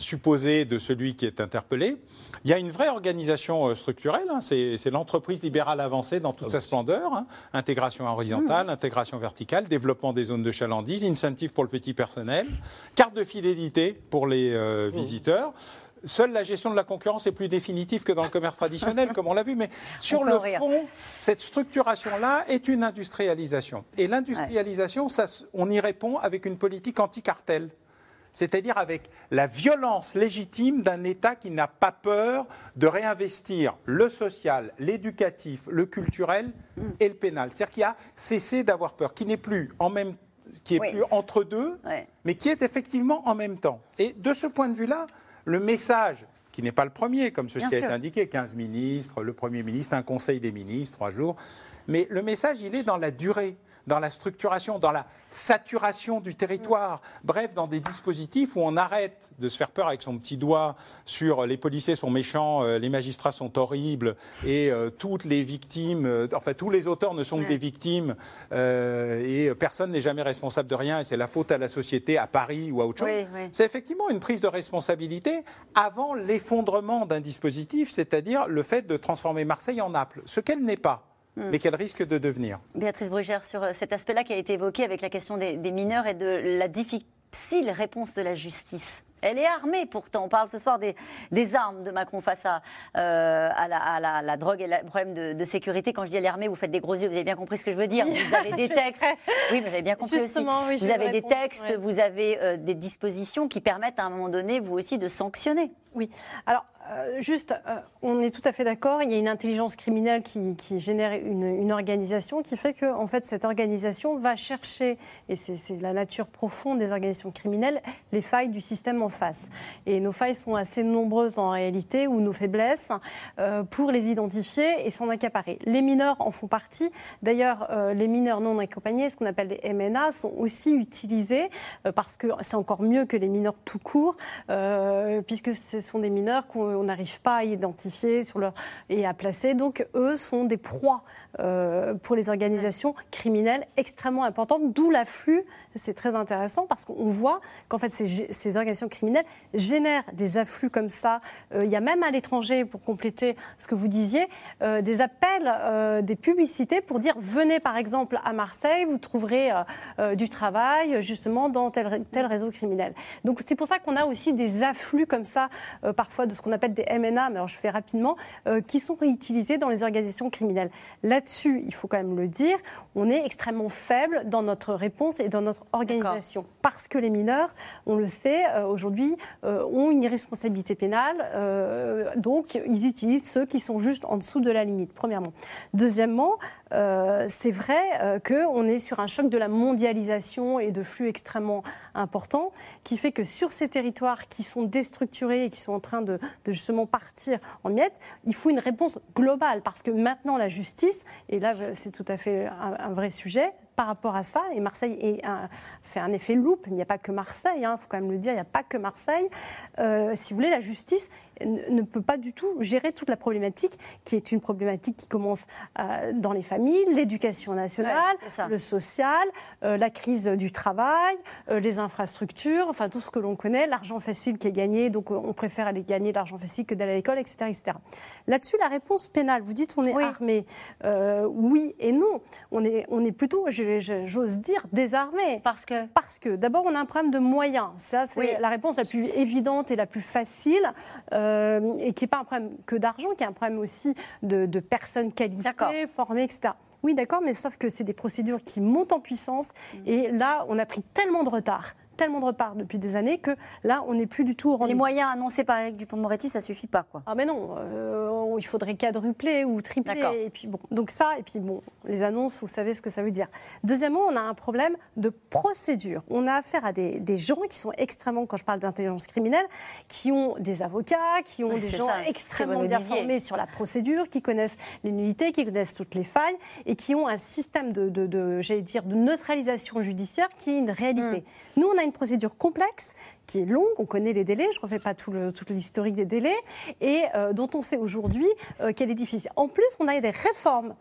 supposé de celui qui est interpellé. Il y a une vraie organisation euh, structurelle, hein, c'est l'entreprise libérale avancée dans toute sa splendeur, hein. intégration horizontale, intégration verticale, développement des zones de chalandise, incentive pour le petit personnel, carte de fidélité pour les euh, visiteurs. Seule la gestion de la concurrence est plus définitive que dans le commerce traditionnel, comme on l'a vu. Mais sur le rire. fond, cette structuration-là est une industrialisation. Et l'industrialisation, on y répond avec une politique anti-cartel. C'est-à-dire avec la violence légitime d'un État qui n'a pas peur de réinvestir le social, l'éducatif, le culturel et le pénal. C'est-à-dire qui a cessé d'avoir peur, qui n'est plus en même qui est Oui. plus entre deux, Ouais. mais qui est effectivement en même temps. Et de ce point de vue-là, le message, qui n'est pas le premier, comme ceci Bien a été indiqué, 15 ministres, le Premier ministre, un conseil des ministres, trois jours, mais le message, il est dans la durée, dans la structuration, dans la saturation du territoire, bref, dans des dispositifs où on arrête de se faire peur avec son petit doigt sur les policiers sont méchants, euh, les magistrats sont horribles, et euh, toutes les victimes, euh, enfin tous les auteurs ne sont que des victimes, euh, et personne n'est jamais responsable de rien, et c'est la faute à la société, à Paris ou à autre chose. Oui, oui. C'est effectivement une prise de responsabilité avant l'effondrement d'un dispositif, c'est-à-dire le fait de transformer Marseille en Naples, ce qu'elle n'est pas. Mais qu'elle risque de devenir. Béatrice Brugère, sur euh, cet aspect-là qui a été évoqué avec la question des, des mineurs et de la difficile réponse de la justice. Elle est armée pourtant. On parle ce soir des, des armes de Macron face à, euh, à, la, à la- la drogue et le problème de, de sécurité. Quand je dis elle est armée, vous faites des gros yeux, vous avez bien compris ce que je veux dire. Vous avez des textes. Oui, mais j'avais bien compris Justement, aussi. oui, je vous avez des répondre, textes, ouais. vous avez euh, des dispositions qui permettent à un moment donné, vous aussi, de sanctionner. Oui. Alors, euh, juste, euh, on est tout à fait d'accord. Il y a une intelligence criminelle qui, génère une, organisation qui fait que, en fait, cette organisation va chercher, et c'est la nature profonde des organisations criminelles, les failles du système en face. Et nos failles sont assez nombreuses en réalité, ou nos faiblesses, euh, pour les identifier et s'en accaparer. Les mineurs en font partie. D'ailleurs, les mineurs non accompagnés, ce qu'on appelle les MNA, sont aussi utilisés parce que c'est encore mieux que les mineurs tout court, puisque ce sont des mineurs qu'on on n'arrive pas à identifier sur leur, et à placer. Donc, eux sont des proies euh, pour les organisations criminelles extrêmement importantes, d'où l'afflux. C'est très intéressant parce qu'on voit qu'en fait, ces, organisations criminelles génèrent des afflux comme ça. Euh, il y a même à l'étranger, pour compléter ce que vous disiez, euh, des appels, euh, des publicités pour dire venez par exemple à Marseille, vous trouverez du travail justement dans tel, tel réseau criminel. Donc c'est pour ça qu'on a aussi des afflux comme ça, parfois de ce qu'on appelle des MNA, mais alors je fais rapidement, qui sont réutilisés dans les organisations criminelles. Là-dessus, il faut quand même le dire, on est extrêmement faible dans notre réponse et dans notre organisation. Parce que les mineurs, on le sait, euh, aujourd'hui, euh, ont une irresponsabilité pénale, euh, donc ils utilisent ceux qui sont juste en dessous de la limite, premièrement. Deuxièmement, c'est vrai qu'on est sur un choc de la mondialisation et de flux extrêmement importants, qui fait que sur ces territoires qui sont déstructurés et qui sont en train de, de justement partir en miettes, il faut une réponse globale, parce que maintenant la justice, et là c'est tout à fait un, un vrai sujet, par rapport à ça, et Marseille fait un effet loupe, il n'y a pas que Marseille, il faut quand même le dire, il n'y a pas que Marseille. Euh, si vous voulez, la justice ne, peut pas du tout gérer toute la problématique, qui est une problématique qui commence euh, dans les familles, l'éducation nationale, Ouais, le social, euh, la crise du travail, euh, les infrastructures, enfin tout ce que l'on connaît, l'argent facile qui est gagné, donc on préfère aller gagner de l'argent facile que d'aller à l'école, etc. etc. Là-dessus, la réponse pénale, vous dites on est armé. Oui et non. On est, on est plutôt, j'ose dire, désarmé. Parce que? Parce que d'abord, on a un problème de moyens. Ça, c'est Oui. la réponse la plus évidente et la plus facile, euh, et qui n'est pas un problème que d'argent, qui est un problème aussi de, de personnes qualifiées, formées, etc. Oui, d'accord, mais sauf que c'est des procédures qui montent en puissance. Et là, on a pris tellement de retard tellement de retard depuis des années que là, on n'est plus du tout au Les rendez-vous. moyens annoncés par Eric Dupond-Moretti, ça suffit pas, quoi. Ah mais non, euh, il faudrait quadrupler ou tripler. Et puis bon, donc ça, et puis bon, les annonces, vous savez ce que ça veut dire. Deuxièmement, on a un problème de procédure. On a affaire à des, des gens qui sont extrêmement, quand je parle d'intelligence criminelle, qui ont des avocats, qui ont Oui, des gens ça, extrêmement bien formés sur la procédure, qui connaissent les nullités, qui connaissent toutes les failles et qui ont un système de, de, de- j'allais dire, de neutralisation judiciaire qui est une réalité. Hmm. Nous, on a une procédure complexe qui est longue, on connaît les délais, je ne refais pas tout l'historique des délais, et euh, dont on sait aujourd'hui euh, qu'elle est difficile. En plus, on a des réformes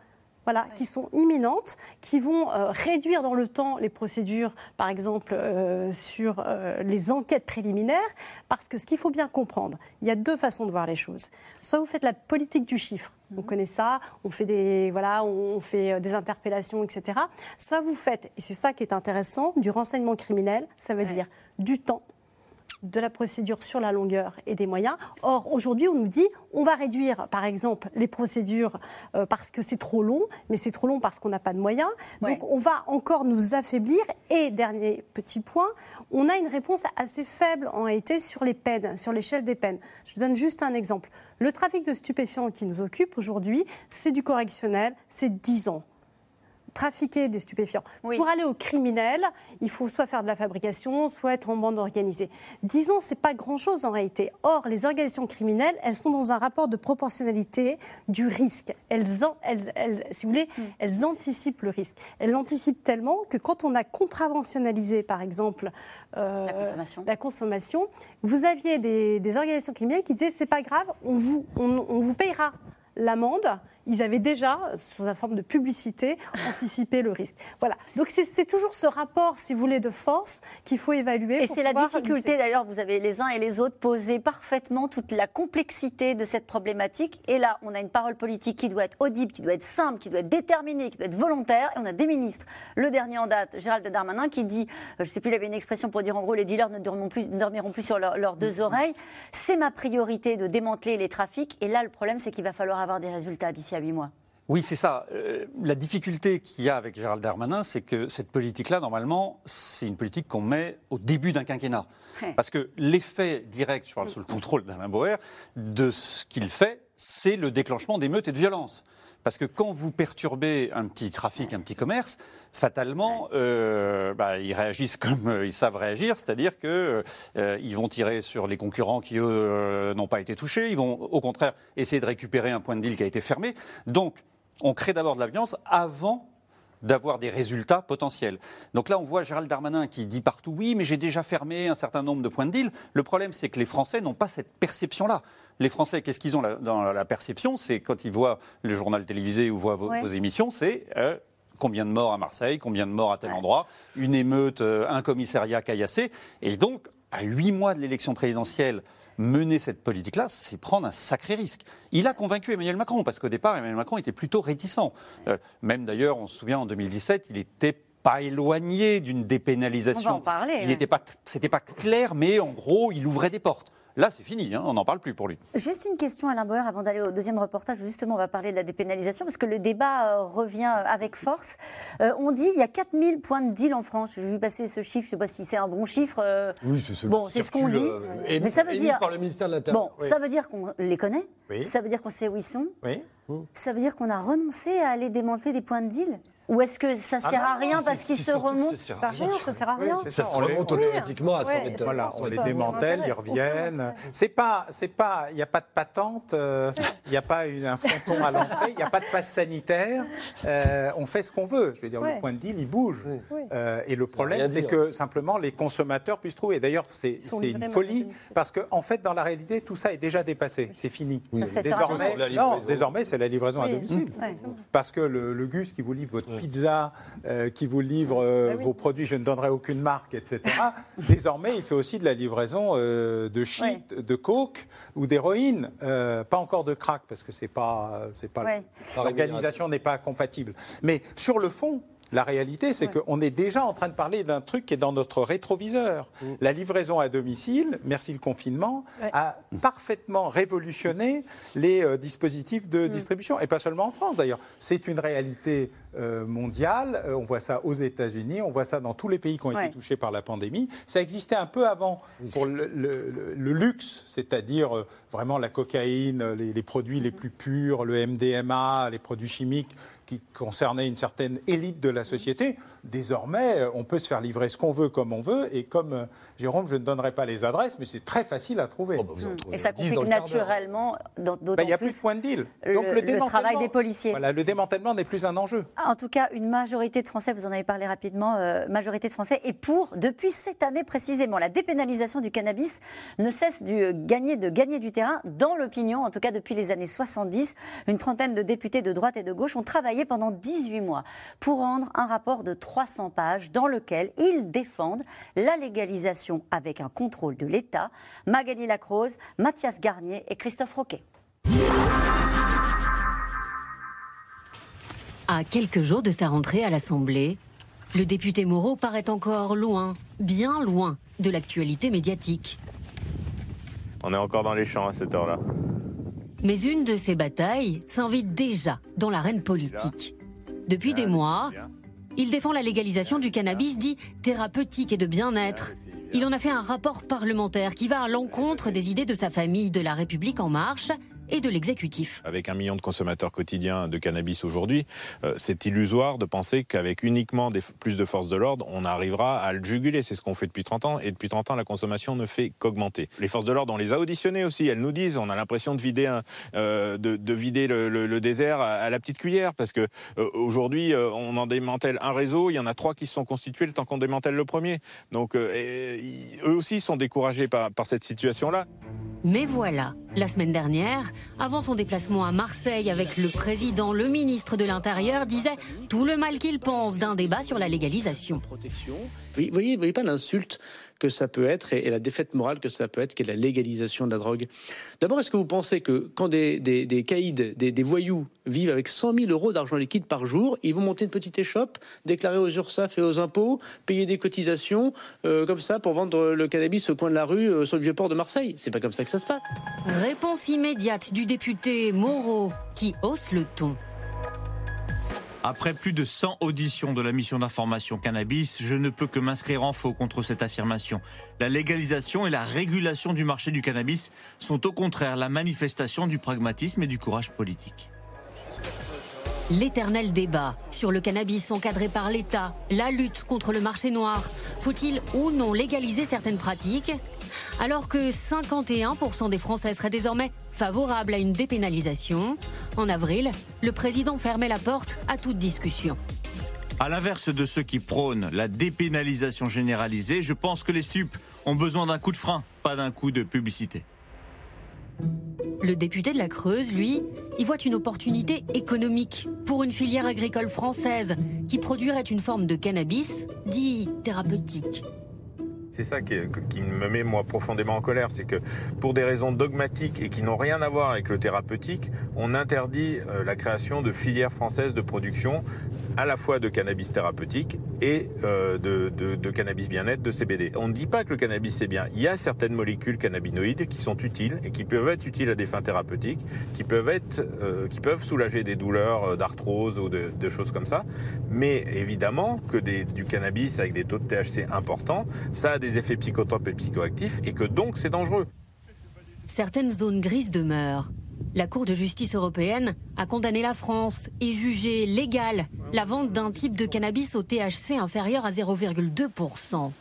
voilà, qui sont imminentes, qui vont euh, réduire dans le temps les procédures, par exemple, euh, sur euh, les enquêtes préliminaires, parce que ce qu'il faut bien comprendre, il y a deux façons de voir les choses. Soit vous faites la politique du chiffre, on connaît ça, on fait des, voilà, on fait des interpellations, etc. Soit vous faites, et c'est ça qui est intéressant, du renseignement criminel, ça veut dire du temps, de la procédure sur la longueur et des moyens. Or, aujourd'hui, on nous dit on va réduire, par exemple, les procédures euh, parce que c'est trop long, mais c'est trop long parce qu'on n'a pas de moyens. Donc, on va encore nous affaiblir. Et dernier petit point, on a une réponse assez faible en réalité sur les peines, sur l'échelle des peines. Je donne juste un exemple. Le trafic de stupéfiants qui nous occupe aujourd'hui, c'est du correctionnel, c'est 10 ans trafiquer des stupéfiants. Pour aller au criminel, il faut soit faire de la fabrication, soit être en bande organisée. Disons, c'est pas grand-chose en réalité. Or, les organisations criminelles, elles sont dans un rapport de proportionnalité du risque. Elles, en- elles- elles- si vous voulez, elles anticipent le risque. Elles l'anticipent tellement que quand on a contraventionnalisé, par exemple, euh, La consommation. la consommation, vous aviez des, des organisations criminelles qui disaient c'est pas grave, on vous, on, on vous payera l'amende. Ils avaient déjà, sous la forme de publicité, anticipé le risque. Voilà. Donc c'est toujours ce rapport, si vous voulez, de force qu'il faut évaluer. Et c'est la difficulté d'ailleurs, vous avez les uns et les autres posé parfaitement toute la complexité de cette problématique. Et là, on a une parole politique qui doit être audible, qui doit être simple, qui doit être déterminée, qui doit être volontaire. Et on a des ministres. Le dernier en date, Gérald Darmanin, qui dit, euh, je ne sais plus, il avait une expression pour dire en gros, les dealers ne dormiront plus, ne dormiront plus sur leur- leurs deux oreilles. C'est ma priorité de démanteler les trafics. Et là, le problème, c'est qu'il va falloir avoir des résultats d'ici à mois. Oui, c'est ça. Euh, la difficulté qu'il y a avec Gérald Darmanin, c'est que cette politique-là, normalement, c'est une politique qu'on met au début d'un quinquennat. Ouais. Parce que l'effet direct, je parle sous le contrôle d'Alain Boer, de ce qu'il fait, c'est le déclenchement d'émeutes et de violences. Parce que quand vous perturbez un petit trafic, un petit commerce, fatalement, euh, bah, ils réagissent comme euh, ils savent réagir, c'est-à-dire que euh, vont tirer sur les concurrents qui eux euh, n'ont pas été touchés, ils vont au contraire essayer de récupérer un point de deal qui a été fermé. Donc, on crée d'abord de la violence avant d'avoir des résultats potentiels. Donc là, on voit Gérald Darmanin qui dit partout oui, mais j'ai déjà fermé un certain nombre de points de deal. Le problème, c'est que les Français n'ont pas cette perception-là. Les Français, qu'est-ce qu'ils ont dans la perception? C'est quand ils voient le journal télévisé ou voient vos, Ouais. vos émissions, c'est euh, combien de morts à Marseille, combien de morts à tel endroit, une émeute, euh, un commissariat caillassé. Et donc, à huit mois de l'élection présidentielle, mener cette politique-là, c'est prendre un sacré risque. Il a convaincu Emmanuel Macron, parce qu'au départ, Emmanuel Macron était plutôt réticent. Euh, même d'ailleurs, on se souvient, en 2017, il était pas éloigné d'une dépénalisation. On va en parler, Il ouais. n'était pas, c'était pas clair, mais en gros, il ouvrait des portes. Là, c'est fini, hein, on n'en parle plus pour lui. Juste une question, Alain Bauer, avant d'aller au deuxième reportage. Justement, on va parler de la dépénalisation parce que le débat euh, revient avec force. Euh, on dit qu'il y a 4000 points de deal en France. J'ai vu passer ce chiffre, je ne sais pas si c'est un bon chiffre. euh, Oui, c'est ce Bon, qui c'est ce qu'on dit. euh, émis- Mais ça veut dire. par le ministère de l'Intérieur. Bon, Oui. ça veut dire qu'on les connaît. Oui. Ça veut dire qu'on sait où ils sont. Oui. Ça veut dire qu'on a renoncé à aller démanteler des points de deal Ou est-ce que ça Ah sert non, à rien parce qu'ils se que remontent ça sert Ça sert à rien, ça sert à rien. c'est Ça ça, se on les- remonte automatiquement à 100 Ouais, mètres. c'est Voilà, on les démantèle, ils reviennent. C'est pas, c'est pas, il n'y a pas de patente, euh, il n'y a pas un fronton à l'entrée, il n'y a pas de passe sanitaire. euh, on fait ce qu'on veut. Je veux dire, le point de deal, il bouge. Euh, et le problème, c'est que simplement les consommateurs puissent trouver. D'ailleurs, c'est une folie parce qu'en en fait, dans la réalité, tout ça est déjà dépassé. C'est fini. Désormais, non, désormais, c'est la livraison à domicile. Ouais. Parce que le, le Gus qui vous livre votre pizza, euh, qui vous livre euh, Ah oui. vos produits, je ne donnerai aucune marque, etc. désormais, il fait aussi de la livraison euh, de shit, de coke ou d'héroïne. Euh, pas encore de crack, parce que c'est pas, c'est pas l'organisation n'est pas compatible. Mais sur le fond, La réalité, c'est qu'on est déjà en train de parler d'un truc qui est dans notre rétroviseur. La livraison à domicile, merci le confinement, a parfaitement révolutionné les euh, dispositifs de distribution. Et pas seulement en France d'ailleurs. C'est une réalité euh, mondiale. Euh, on voit ça aux États-Unis, on voit ça dans tous les pays qui ont Ouais. été touchés par la pandémie. Ça existait un peu avant pour le, le- le- le luxe, c'est-à-dire euh, vraiment la cocaïne, les, les produits les plus purs, le MDMA, les produits chimiques qui concernaient une certaine élite de la société. Désormais, euh, on peut se faire livrer ce qu'on veut comme on veut. Et comme euh, Jérôme, je ne donnerai pas les adresses, mais c'est très facile à trouver. Et ça complique naturellement, dans- d'autant Ben, Il n'y a plus de point de deal. le- Donc le travail des policiers. Voilà, le démantèlement n'est plus un enjeu. En tout cas, une majorité de Français, vous en avez parlé rapidement, euh, majorité de Français est pour, depuis cette année précisément, la dépénalisation du cannabis ne cesse de gagner, de gagner du terrain dans l'opinion, en tout cas depuis les années 70. Une trentaine de députés de droite et de gauche ont travaillé pendant 18 mois pour rendre un rapport de 300 pages dans lequel ils défendent la légalisation avec un contrôle de l'État. Magali Lacrose, Mathias Garnier et Christophe Roquet. À quelques jours de sa rentrée à l'Assemblée, le député Moreau paraît encore loin, bien loin de l'actualité médiatique. On est encore dans les champs à cette heure-là. Mais une de ses batailles s'invite déjà dans l'arène politique. Depuis des mois, il défend la légalisation du cannabis dit thérapeutique et de bien-être. Il en a fait un rapport parlementaire qui va à l'encontre des idées de sa famille de la République en marche et de l'exécutif. Avec un million de consommateurs quotidiens de cannabis aujourd'hui, euh, c'est illusoire de penser qu'avec uniquement plus de forces de l'ordre, on arrivera à le juguler. C'est ce qu'on fait depuis 30 ans. Et depuis 30 ans, la consommation ne fait qu'augmenter. Les forces de l'ordre, on les a auditionnées aussi. Elles nous disent, on a l'impression de vider, euh, le, désert à, la petite cuillère. Parce que euh, aujourd'hui, euh, on en démantèle un réseau. Il y en a trois qui se sont constitués le temps qu'on démantèle le premier. Donc eux aussi sont découragés par cette situation-là. Mais voilà, la semaine dernière, avant son déplacement à Marseille avec le président, le ministre de l'Intérieur disait tout le mal qu'il pense d'un débat sur la légalisation. Vous voyez, vous voyez pas l'insulte que ça peut être et, la défaite morale que ça peut être, qui est la légalisation de la drogue. D'abord, est-ce que vous pensez que quand des, des, des caïds, des, des voyous vivent avec 100 000 euros d'argent liquide par jour, ils vont monter une petite échoppe, déclarer aux URSAF et aux impôts, payer des cotisations euh, comme ça pour vendre le cannabis au coin de la rue euh, sur le vieux port de Marseille? C'est pas comme ça que ça se passe. Réponse immédiate du député Moreau qui hausse le ton. Après plus de 100 auditions de la mission d'information cannabis, je ne peux que m'inscrire en faux contre cette affirmation. La légalisation et la régulation du marché du cannabis sont au contraire la manifestation du pragmatisme et du courage politique. L'éternel débat sur le cannabis encadré par l'État, la lutte contre le marché noir. Faut-il ou non légaliser certaines pratiques? Alors que 51% des Français seraient désormais favorables à une dépénalisation, en avril, le président fermait la porte à toute discussion. À l'inverse de ceux qui prônent la dépénalisation généralisée, je pense que les stupes ont besoin d'un coup de frein, pas d'un coup de publicité. Le député de la Creuse, lui, y voit une opportunité économique pour une filière agricole française qui produirait une forme de cannabis dit thérapeutique. C'est ça qui, me met moi profondément en colère, c'est que pour des raisons dogmatiques et qui n'ont rien à voir avec le thérapeutique, on interdit euh, la création de filières françaises de production à la fois de cannabis thérapeutique et euh, de, cannabis bien-être, de CBD. On ne dit pas que le cannabis c'est bien. Il y a certaines molécules cannabinoïdes qui sont utiles et qui peuvent être utiles à des fins thérapeutiques, qui peuvent être, euh, qui peuvent soulager des douleurs d'arthrose ou de, choses comme ça. Mais évidemment que du cannabis avec des taux de THC importants, ça a des effets psychotropes et psychoactifs et que donc c'est dangereux. Certaines zones grises demeurent. La Cour de justice européenne a condamné la France et jugé légale la vente d'un type de cannabis au THC inférieur à 0,2%.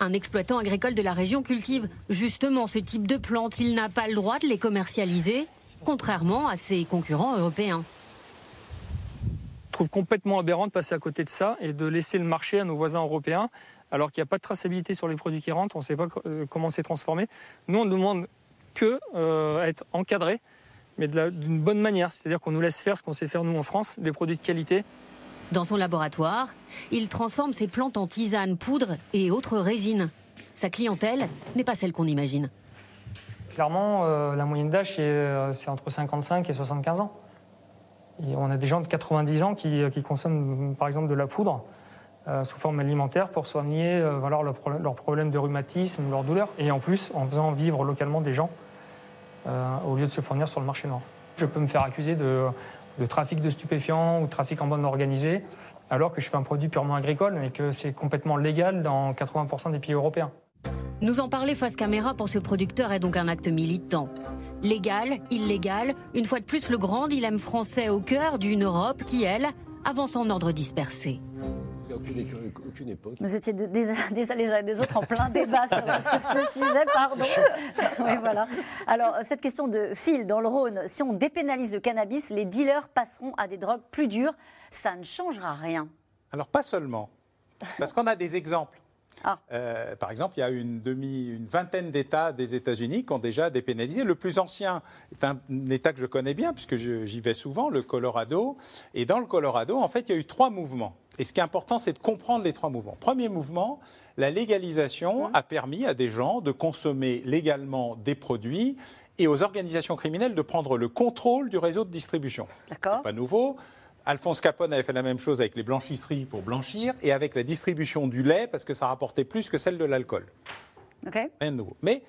Un exploitant agricole de la région cultive justement ce type de plantes. Il n'a pas le droit de les commercialiser, contrairement à ses concurrents européens. Je trouve complètement aberrant de passer à côté de ça et de laisser le marché à nos voisins européens, alors qu'il n'y a pas de traçabilité sur les produits qui rentrent, on ne sait pas euh, comment c'est transformé. Nous, on ne demande que euh, à être encadré, mais d'une bonne manière, c'est-à-dire qu'on nous laisse faire ce qu'on sait faire nous en France, des produits de qualité. Dans son laboratoire, il transforme ses plantes en tisanes, poudres et autres résines. Sa clientèle n'est pas celle qu'on imagine. Clairement, euh, la moyenne d'âge, c'est euh, entre 55 et 75 ans. Et on a des gens de 90 ans qui, qui consomment par exemple de la poudre sous forme alimentaire pour soigner euh, voilà, leurs problèmes de rhumatisme, leurs douleurs. Et en plus, en faisant vivre localement des gens euh, au lieu de se fournir sur le marché noir. Je peux me faire accuser de, de trafic de stupéfiants ou de trafic en bande organisée alors que je fais un produit purement agricole et que c'est complètement légal dans 80% des pays européens. Nous en parler face caméra pour ce producteur est donc un acte militant. Légal, illégal, une fois de plus le grand dilemme français au cœur d'une Europe qui, elle, avance en ordre dispersé. Aucune, aucune, époque. Vous étiez des, des, des, les uns et des autres en plein débat sur, sur, ce sujet, pardon. oui, voilà. Alors, cette question de fil dans le Rhône, si on dépénalise le cannabis, les dealers passeront à des drogues plus dures. Ça ne changera rien. Alors, pas seulement. Parce qu'on a des exemples. Ah. Euh, par exemple, il y a une, demi, une vingtaine d'États des États-Unis qui ont déjà dépénalisé. Le plus ancien est un, État que je connais bien, puisque j'y vais souvent, le Colorado. Et dans le Colorado, en fait, il y a eu trois mouvements. Et ce qui est important, c'est de comprendre les trois mouvements. Premier mouvement, la légalisation a permis à des gens de consommer légalement des produits et aux organisations criminelles de prendre le contrôle du réseau de distribution. D'accord. Pas nouveau. Alphonse Capone avait fait la même chose avec les blanchisseries pour blanchir et avec la distribution du lait parce que ça rapportait plus que celle de l'alcool. Okay. Rien de nouveau. Mais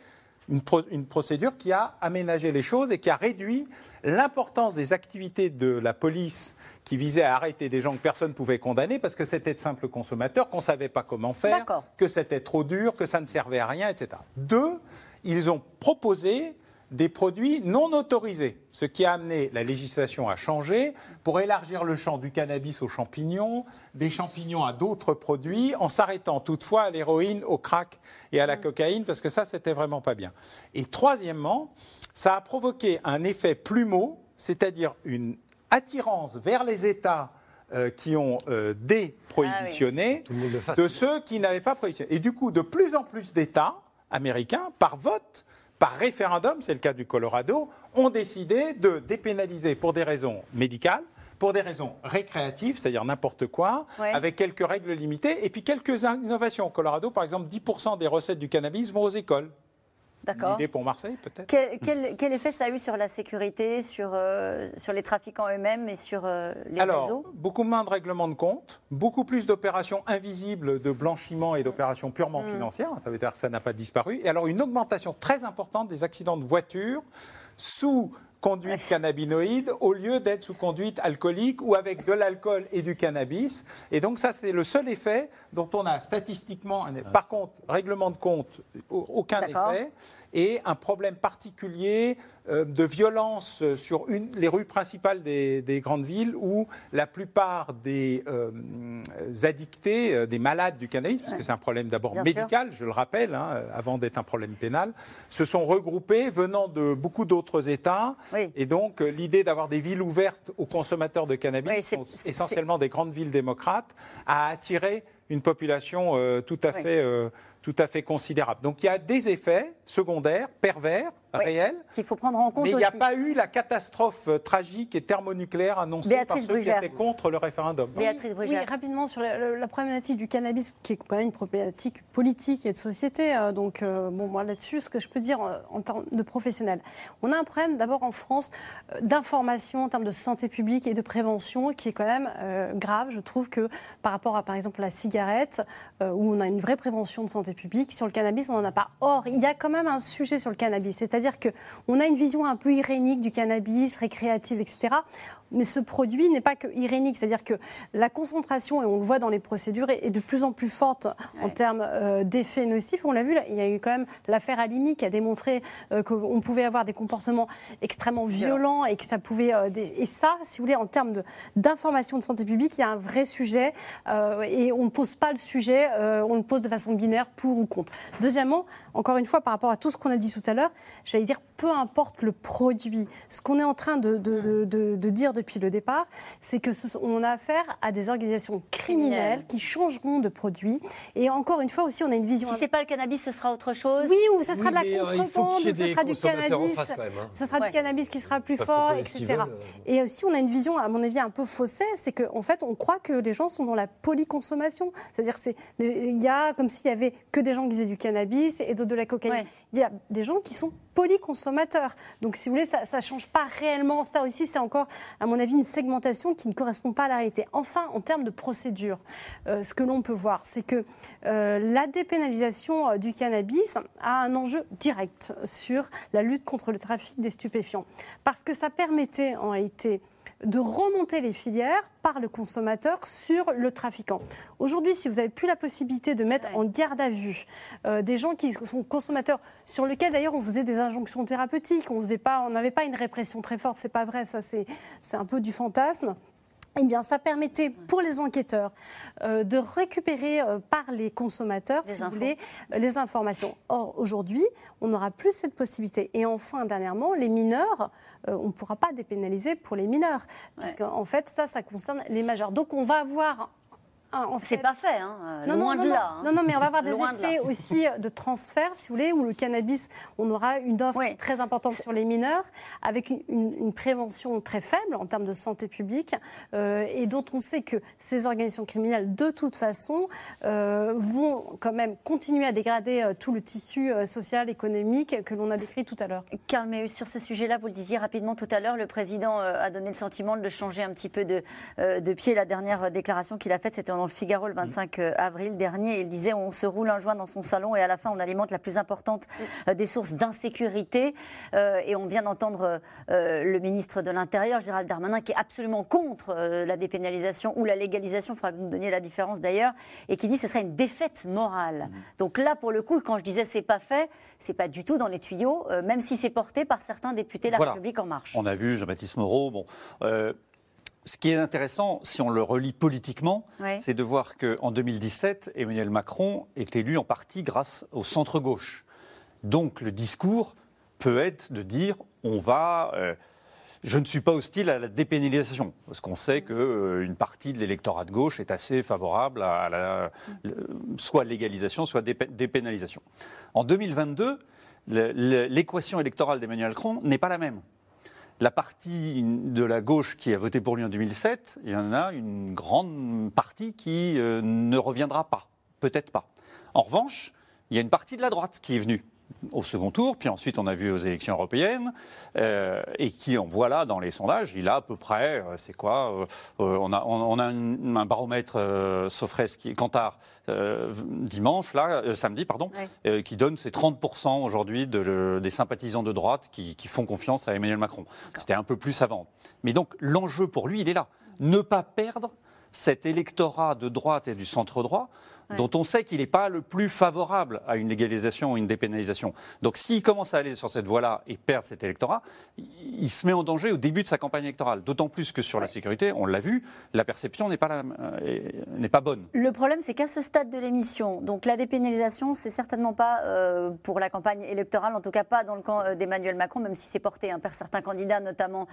une, pro une, procédure qui a aménagé les choses et qui a réduit l'importance des activités de la police qui visaient à arrêter des gens que personne ne pouvait condamner parce que c'était de simples consommateurs, qu'on ne savait pas comment faire, que c'était trop dur, que ça ne servait à rien, etc. Deux, ils ont proposé des produits non autorisés, ce qui a amené la législation à changer pour élargir le champ du cannabis aux champignons, des champignons à d'autres produits, en s'arrêtant toutefois à l'héroïne, au crack et à la cocaïne, parce que ça, c'était vraiment pas bien. Et troisièmement, ça a provoqué un effet plumeau, c'est-à-dire une attirance vers les États euh, qui ont euh, déprohibitionné ah oui. de ceux qui n'avaient pas prohibitionné. Et du coup, de plus en plus d'États américains, par vote, par référendum, c'est le cas du Colorado, ont décidé de dépénaliser pour des raisons médicales, pour des raisons récréatives, c'est-à-dire n'importe quoi, Ouais. avec quelques règles limitées, et puis quelques innovations. Au Colorado, par exemple, 10% des recettes du cannabis vont aux écoles. Une D'accord. idée pour Marseille, peut-être Quel, quel- quel effet ça a eu sur la sécurité, sur, euh, sur les trafiquants eux-mêmes et sur euh, les Alors, réseaux? beaucoup moins de règlements de compte, beaucoup plus d'opérations invisibles de blanchiment et d'opérations purement Mm. financières. Ça veut dire que ça n'a pas disparu. Et alors, une augmentation très importante des accidents de voiture sous conduite cannabinoïde au lieu d'être sous conduite alcoolique ou avec de l'alcool et du cannabis. Et donc ça, c'est le seul effet dont on a statistiquement, un- par contre, règlement de compte, au- aucun effet, et un problème particulier euh, de violence euh, sur une, les rues principales des, des grandes villes où la plupart des euh, addictés, euh, des malades du cannabis, parce que c'est un problème d'abord sûr. médical, je le rappelle, hein, avant d'être un problème pénal, se sont regroupés venant de beaucoup d'autres États. Et donc, l'idée d'avoir des villes ouvertes aux consommateurs de cannabis, Oui, essentiellement des grandes villes démocrates, a attiré une population euh, tout, à Oui. fait, euh, tout à fait considérable. Donc, il y a des effets secondaires, pervers, Oui, réels. Qu'il faut prendre en compte Mais il n'y a pas eu la catastrophe euh, tragique et thermonucléaire annoncée Béatrice par ceux Brugère. qui étaient contre le référendum. Oui, rapidement sur la, problématique du cannabis, qui est quand même une problématique politique et de société. euh, donc, euh, bon, moi là-dessus, ce que je peux dire en termes de professionnels, on a un problème d'abord en France d'information en termes de santé publique et de prévention qui est quand même euh, grave. Je trouve que par rapport à, par exemple, la cigarette, euh, où on a une vraie prévention de santé publique, sur le cannabis, on n'en a pas. Or, il y a quand même un sujet sur le cannabis, c'est-à-dire que on a une vision un peu irénique du cannabis, récréative, etc. Mais ce produit n'est pas que irénique, c'est-à-dire que la concentration, et on le voit dans les procédures, est de plus en plus forte en termes euh, d'effets nocifs. On l'a vu, là, il y a eu quand même l'affaire Alimi qui a démontré euh, qu'on pouvait avoir des comportements extrêmement violents et que ça pouvait. euh, des- Et ça, si vous voulez, en termes d'information de, santé publique, il y a un vrai sujet et on ne pose pas le sujet, on le pose de façon binaire pour ou contre. Deuxièmement, encore une fois, par rapport à tout ce qu'on a dit tout à l'heure, j'allais dire peu importe le produit. Ce qu'on est en train de- de- de dire depuis le départ, c'est que ce- on a affaire à des organisations criminelles qui changeront de produit. Et encore une fois aussi, on a une vision. Si c'est pas le cannabis, ce sera autre chose. Oui, ou ça sera de la euh, contrebande, ou ça des sera du cannabis. face, même, hein. Ça sera Ouais. du cannabis qui sera plus fort, ce etc. veulent, euh. Et aussi, on a une vision, à mon avis, un peu faussée, c'est qu'en fait, on croit que les gens sont dans la polyconsommation. C'est-à-dire c'est, il y a comme s'il y avait que des gens qui faisaient du cannabis et d'autres de la cocaïne. Il y a des gens qui sont polyconsommateurs. Donc, si vous voulez, ça ne change pas réellement. Ça aussi, c'est encore, à mon avis, une segmentation qui ne correspond pas à la réalité. Enfin, en termes de procédure, euh, ce que l'on peut voir, c'est que euh, la dépénalisation euh, du cannabis a un enjeu direct sur la lutte contre le trafic des stupéfiants. Parce que ça permettait, en réalité, de remonter les filières par le consommateur sur le trafiquant. Aujourd'hui, si vous n'avez plus la possibilité de mettre en garde à vue euh, des gens qui sont consommateurs, sur lesquels d'ailleurs on faisait des injonctions thérapeutiques, on n'avait pas une répression très forte, c'est pas vrai, ça c'est un peu du fantasme eh bien, ça permettait pour les enquêteurs euh, de récupérer euh, par les consommateurs, si vous voulez, euh, les informations. Or, aujourd'hui, on n'aura plus cette possibilité. Et enfin, dernièrement, les mineurs, on ne pourra pas dépénaliser pour les mineurs. Parce qu'en fait, ça, ça concerne les majeurs. Donc, on va avoir ah, c'est pas fait, hein, euh, non, loin non, de là. Hein. Non, non, mais on va avoir des effets aussi de transfert, si vous voulez, où le cannabis, on aura une offre très importante sur les mineurs, avec une, prévention très faible en termes de santé publique, euh, et dont on sait que ces organisations criminelles, de toute façon, euh, vont quand même continuer à dégrader tout le tissu social, économique que l'on a décrit tout à l'heure. Karl sur ce sujet-là, vous le disiez rapidement tout à l'heure, le président a donné le sentiment de changer un petit peu de, de pied. La dernière déclaration qu'il a faite, c'était en le Figaro le 25 euh, avril dernier. Il disait on se roule un joint dans son salon et à la fin on alimente la plus importante euh, des sources d'insécurité. Euh, et on vient d'entendre le ministre de l'Intérieur, Gérald Darmanin, qui est absolument contre la dépénalisation ou la légalisation. Il faudra que vous nous donniez la différence d'ailleurs. Et qui dit que ce serait une défaite morale. Mmh. Donc là, pour le coup, quand je disais c'est pas fait, c'est pas du tout dans les tuyaux, même si c'est porté par certains députés de la République en marche. On a vu Jean-Baptiste Moreau. Bon, ce qui est intéressant, si on le relit politiquement, c'est de voir qu'en 2017, Emmanuel Macron est élu en partie grâce au centre-gauche. Donc le discours peut être de dire on va. Euh, je ne suis pas hostile à la dépénalisation, parce qu'on sait qu'une euh, partie de l'électorat de gauche est assez favorable à la soit légalisation, soit dépénalisation. En 2022, l'équation électorale d'Emmanuel Macron n'est pas la même la partie de la gauche qui a voté pour lui en 2007, il y en a une grande partie qui euh, ne reviendra pas, peut-être pas. En revanche, il y a une partie de la droite qui est venue au second tour, puis ensuite on a vu aux élections européennes, euh, et qui en voilà dans les sondages, il a à peu près, euh, c'est quoi, on a, on, a un, baromètre Sofres qui est Cantar dimanche, là, samedi, pardon, qui donne ces 30% aujourd'hui de, des sympathisants de droite qui, qui, font confiance à Emmanuel Macron. C'était un peu plus avant. Mais donc l'enjeu pour lui, il est là. Ne pas perdre cet électorat de droite et du centre droit dont on sait qu'il n'est pas le plus favorable à une légalisation ou une dépénalisation. Donc s'il commence à aller sur cette voie-là et perdre cet électorat, il se met en danger au début de sa campagne électorale. D'autant plus que sur la sécurité, on l'a vu, la perception n'est pas, euh, n'est pas bonne. Le problème, c'est qu'à ce stade de l'émission, donc la dépénalisation, c'est certainement pas euh, pour la campagne électorale, en tout cas pas dans le camp euh, d'Emmanuel Macron, même si c'est porté hein, par certains candidats, notamment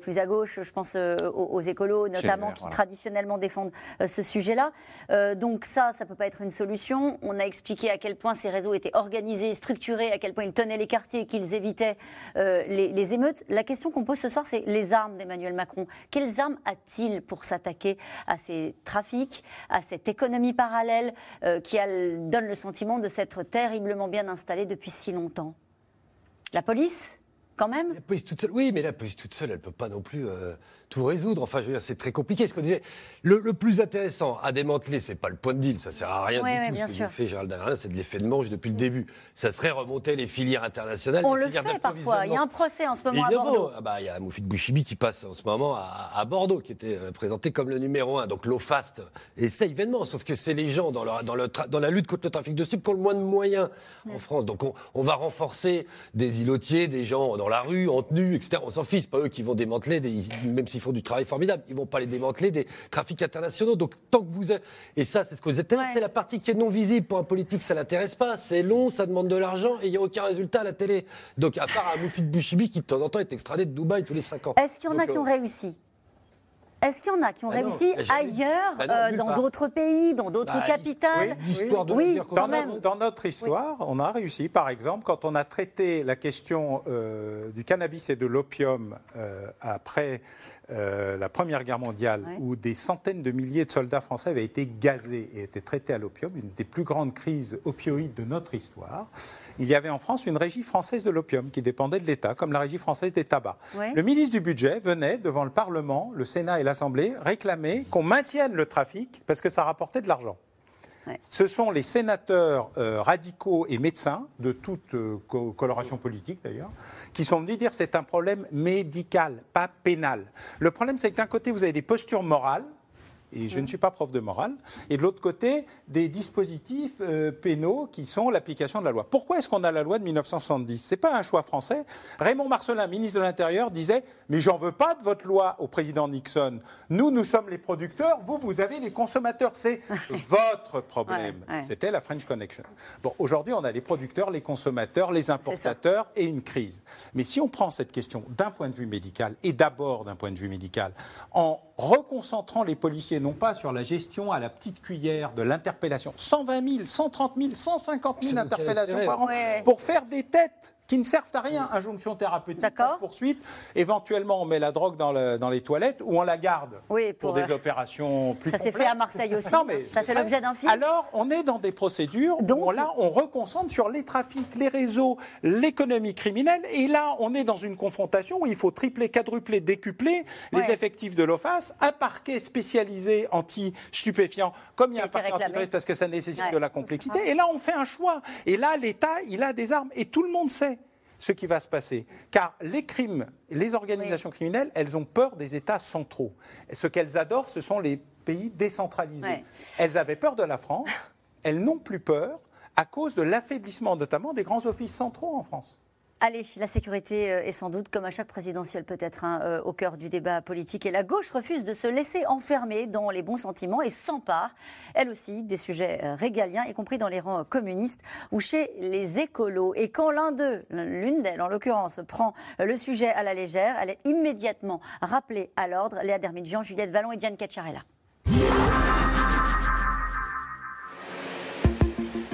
plus à gauche, je pense aux, écolos, notamment, qui traditionnellement défendent ce sujet-là. donc ça, ça peut pas être une solution. On a expliqué à quel point ces réseaux étaient organisés, structurés, à quel point ils tenaient les quartiers, qu'ils évitaient euh, les, émeutes. La question qu'on pose ce soir, c'est les armes d'Emmanuel Macron. Quelles armes a-t-il pour s'attaquer à ces trafics, à cette économie parallèle euh, qui donne le sentiment de s'être terriblement bien installée depuis si longtemps? La police quand même? La police toute seule, oui, mais la police toute seule, elle ne peut pas non plus euh, tout résoudre. Enfin, je veux dire, c'est très compliqué. Ce qu'on disait, le, plus intéressant à démanteler, c'est pas le point de deal, ça sert à rien du tout. Ce que fait Gérald Darmanin, c'est de l'effet de manche depuis le début. Ça serait remonter les filières internationales. On le fait parfois. Il y a un procès en ce moment à Bordeaux. Ah bah, il y a Moufid Bouchibi qui passe en ce moment à, Bordeaux, qui était euh, présenté comme le numéro un. Donc l'OFAST essaye vainement, sauf que c'est les gens dans, dans, le dans la lutte contre le trafic de stupes qui ont le moins de moyens en France. Donc on, on, va renforcer des îlotiers, des gens dans la rue, en tenue, etc. On s'en fiche, pas eux qui vont démanteler, des, même s'ils font du travail formidable, ils vont pas les démanteler des trafics internationaux. Donc tant que vous êtes... et ça c'est ce que vous êtes, c'est la partie qui est non visible pour un politique, ça l'intéresse pas. C'est long, ça demande de l'argent et il y a aucun résultat à la télé. Donc à part un Moufid Bouchibi qui de temps en temps est extradé de Dubaï tous les 5 ans. Est-ce qu'il y en a qui ont euh, réussi? Est-ce qu'il y en a qui ont Ah réussi ailleurs, Bah non, euh, dans d'autres pays, dans d'autres Bah, capitales L'histoire de Oui, quand Dans, même. notre, dans notre histoire, on a réussi, par exemple, quand on a traité la question euh, du cannabis et de l'opium euh, après euh, la Première Guerre mondiale, où des centaines de milliers de soldats français avaient été gazés et étaient traités à l'opium, une des plus grandes crises opioïdes de notre histoire. Il y avait en France une régie française de l'opium qui dépendait de l'État, comme la régie française des tabacs. Ouais. Le ministre du Budget venait devant le Parlement, le Sénat et l'Assemblée réclamer qu'on maintienne le trafic parce que ça rapportait de l'argent. Ce sont les sénateurs euh, radicaux et médecins, de toute euh, co- coloration politique d'ailleurs, qui sont venus dire c'est un problème médical, pas pénal. Le problème, c'est que d'un côté, vous avez des postures morales, et je ne suis pas prof de morale, et de l'autre côté, des dispositifs euh, pénaux qui sont l'application de la loi. Pourquoi est-ce qu'on a la loi de 1970 Ce n'est pas un choix français. Raymond Marcelin, ministre de l'Intérieur, disait Mais j'en veux pas de votre loi au président Nixon. Nous, nous sommes les producteurs, vous, vous avez les consommateurs. C'est votre problème. Ouais, ouais. C'était la French Connection. Bon, aujourd'hui, on a les producteurs, les consommateurs, les importateurs et une crise. Mais si on prend cette question d'un point de vue médical, et d'abord d'un point de vue médical, en reconcentrant les policiers non pas sur la gestion à la petite cuillère de l'interpellation, 120 000, 130 000, 150 000 Ça n'a aucun interpellations par an, Ouais. pour faire des têtes qui ne servent à rien. Injonction thérapeutique, D'accord. pas de poursuite. Éventuellement, on met la drogue dans, le- dans les toilettes ou on la garde Oui, pour, pour, des euh, opérations plus Ça s'est fait à Marseille aussi. Non, mais ça fait l'objet d'un film. Alors, on est dans des procédures Donc- où là, on reconcentre sur les trafics, les réseaux, l'économie criminelle. Et là, on est dans une confrontation où il faut tripler, quadrupler, décupler les Ouais. effectifs de l'OFAS, un parquet spécialisé anti-stupéfiants, comme il y a un parquet antiterroriste parce que ça nécessite Ouais, de la complexité. Et là, on fait un choix. Et là, l'État, il a des armes. Et tout le monde sait ce qui va se passer. Car les crimes, les organisations criminelles, elles ont peur des États centraux. Et ce qu'elles adorent, ce sont les pays décentralisés. Ouais. Elles avaient peur de la France, elles n'ont plus peur à cause de l'affaiblissement notamment des grands offices centraux en France. Allez, la sécurité euh, est sans doute, comme à chaque présidentielle peut-être, hein, euh, au cœur du débat politique. Et la gauche refuse de se laisser enfermer dans les bons sentiments et s'empare, elle aussi, des sujets euh, régaliens, y compris dans les rangs communistes ou chez les écolos. Et quand l'un d'eux, l'une d'elles en l'occurrence, prend le sujet à la légère, elle est immédiatement rappelée à l'ordre. Léa Dermidjian, Juliette Vallon et Diane Cacciarella.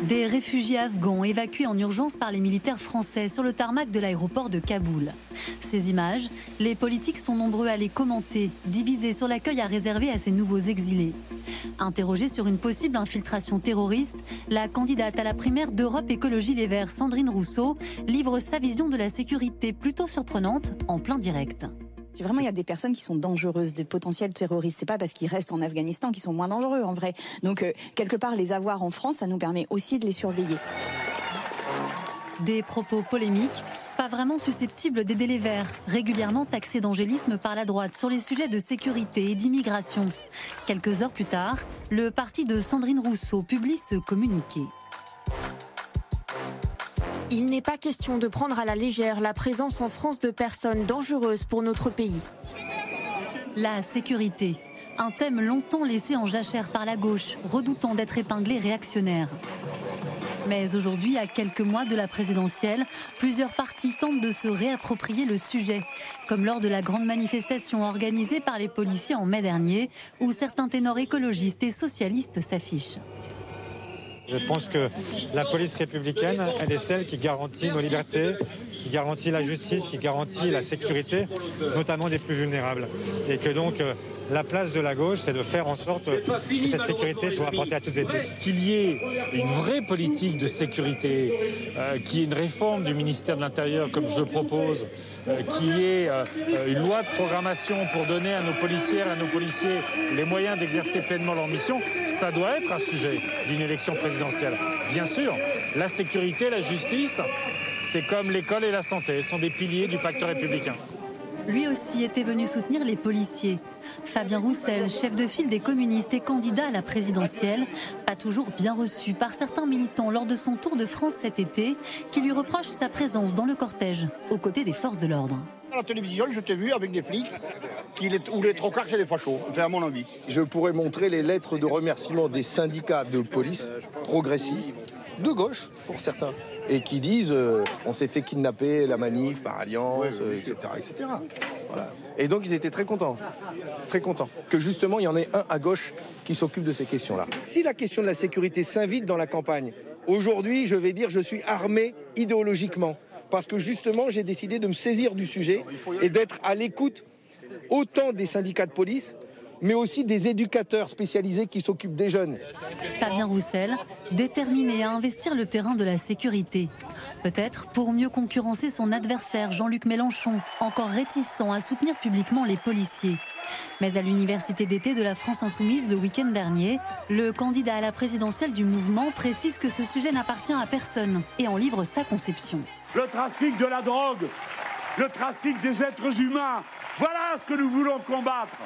Des réfugiés afghans évacués en urgence par les militaires français sur le tarmac de l'aéroport de Kaboul. Ces images, les politiques sont nombreux à les commenter, divisés sur l'accueil à réserver à ces nouveaux exilés. Interrogée sur une possible infiltration terroriste, la candidate à la primaire d'Europe Écologie Les Verts, Sandrine Rousseau, livre sa vision de la sécurité plutôt surprenante en plein direct. Si vraiment il y a des personnes qui sont dangereuses, des potentiels terroristes, c'est pas parce qu'ils restent en Afghanistan qu'ils sont moins dangereux en vrai. Donc euh, quelque part les avoir en France, ça nous permet aussi de les surveiller. Des propos polémiques, pas vraiment susceptibles d'aider les Verts, régulièrement taxés d'angélisme par la droite sur les sujets de sécurité et d'immigration. Quelques heures plus tard, le parti de Sandrine Rousseau publie ce communiqué. Il n'est pas question de prendre à la légère la présence en France de personnes dangereuses pour notre pays. La sécurité, un thème longtemps laissé en jachère par la gauche, redoutant d'être épinglé réactionnaire. Mais aujourd'hui, à quelques mois de la présidentielle, plusieurs partis tentent de se réapproprier le sujet, comme lors de la grande manifestation organisée par les policiers en mai dernier, où certains ténors écologistes et socialistes s'affichent. Je pense que la police républicaine, elle est celle qui garantit nos libertés, qui garantit la justice, qui garantit la sécurité, notamment des plus vulnérables. Et que donc euh, la place de la gauche, c'est de faire en sorte que cette sécurité soit apportée à toutes et tous. qu'il y ait une vraie politique de sécurité, euh, qu'il y ait une réforme du ministère de l'Intérieur comme je le propose, euh, qu'il y ait euh, une loi de programmation pour donner à nos policières et à nos policiers les moyens d'exercer pleinement leur mission, ça doit être un sujet d'une élection présidentielle. Bien sûr, la sécurité, la justice, c'est comme l'école et la santé, sont des piliers du pacte républicain. Lui aussi était venu soutenir les policiers. Fabien Roussel, chef de file des communistes et candidat à la présidentielle, pas toujours bien reçu par certains militants lors de son tour de France cet été, qui lui reprochent sa présence dans le cortège, aux côtés des forces de l'ordre. À la télévision, je t'ai vu avec des flics qui les, où les trocards, c'est des fachos, enfin à mon avis. Je pourrais montrer les lettres de remerciement des syndicats de police progressistes, de gauche pour certains, et qui disent euh, on s'est fait kidnapper la manif par alliance, euh, etc., etc. Voilà. Et donc ils étaient très contents, très contents, que justement il y en ait un à gauche qui s'occupe de ces questions-là. Si la question de la sécurité s'invite dans la campagne, aujourd'hui je vais dire je suis armé idéologiquement, parce que justement j'ai décidé de me saisir du sujet et d'être à l'écoute autant des syndicats de police, mais aussi des éducateurs spécialisés qui s'occupent des jeunes. Fabien Roussel, déterminé à investir le terrain de la sécurité. Peut-être pour mieux concurrencer son adversaire Jean-Luc Mélenchon, encore réticent à soutenir publiquement les policiers. Mais à l'université d'été de la France Insoumise le week-end dernier, le candidat à la présidentielle du mouvement précise que ce sujet n'appartient à personne et en livre sa conception. Le trafic de la drogue, le trafic des êtres humains, voilà ce que nous voulons combattre.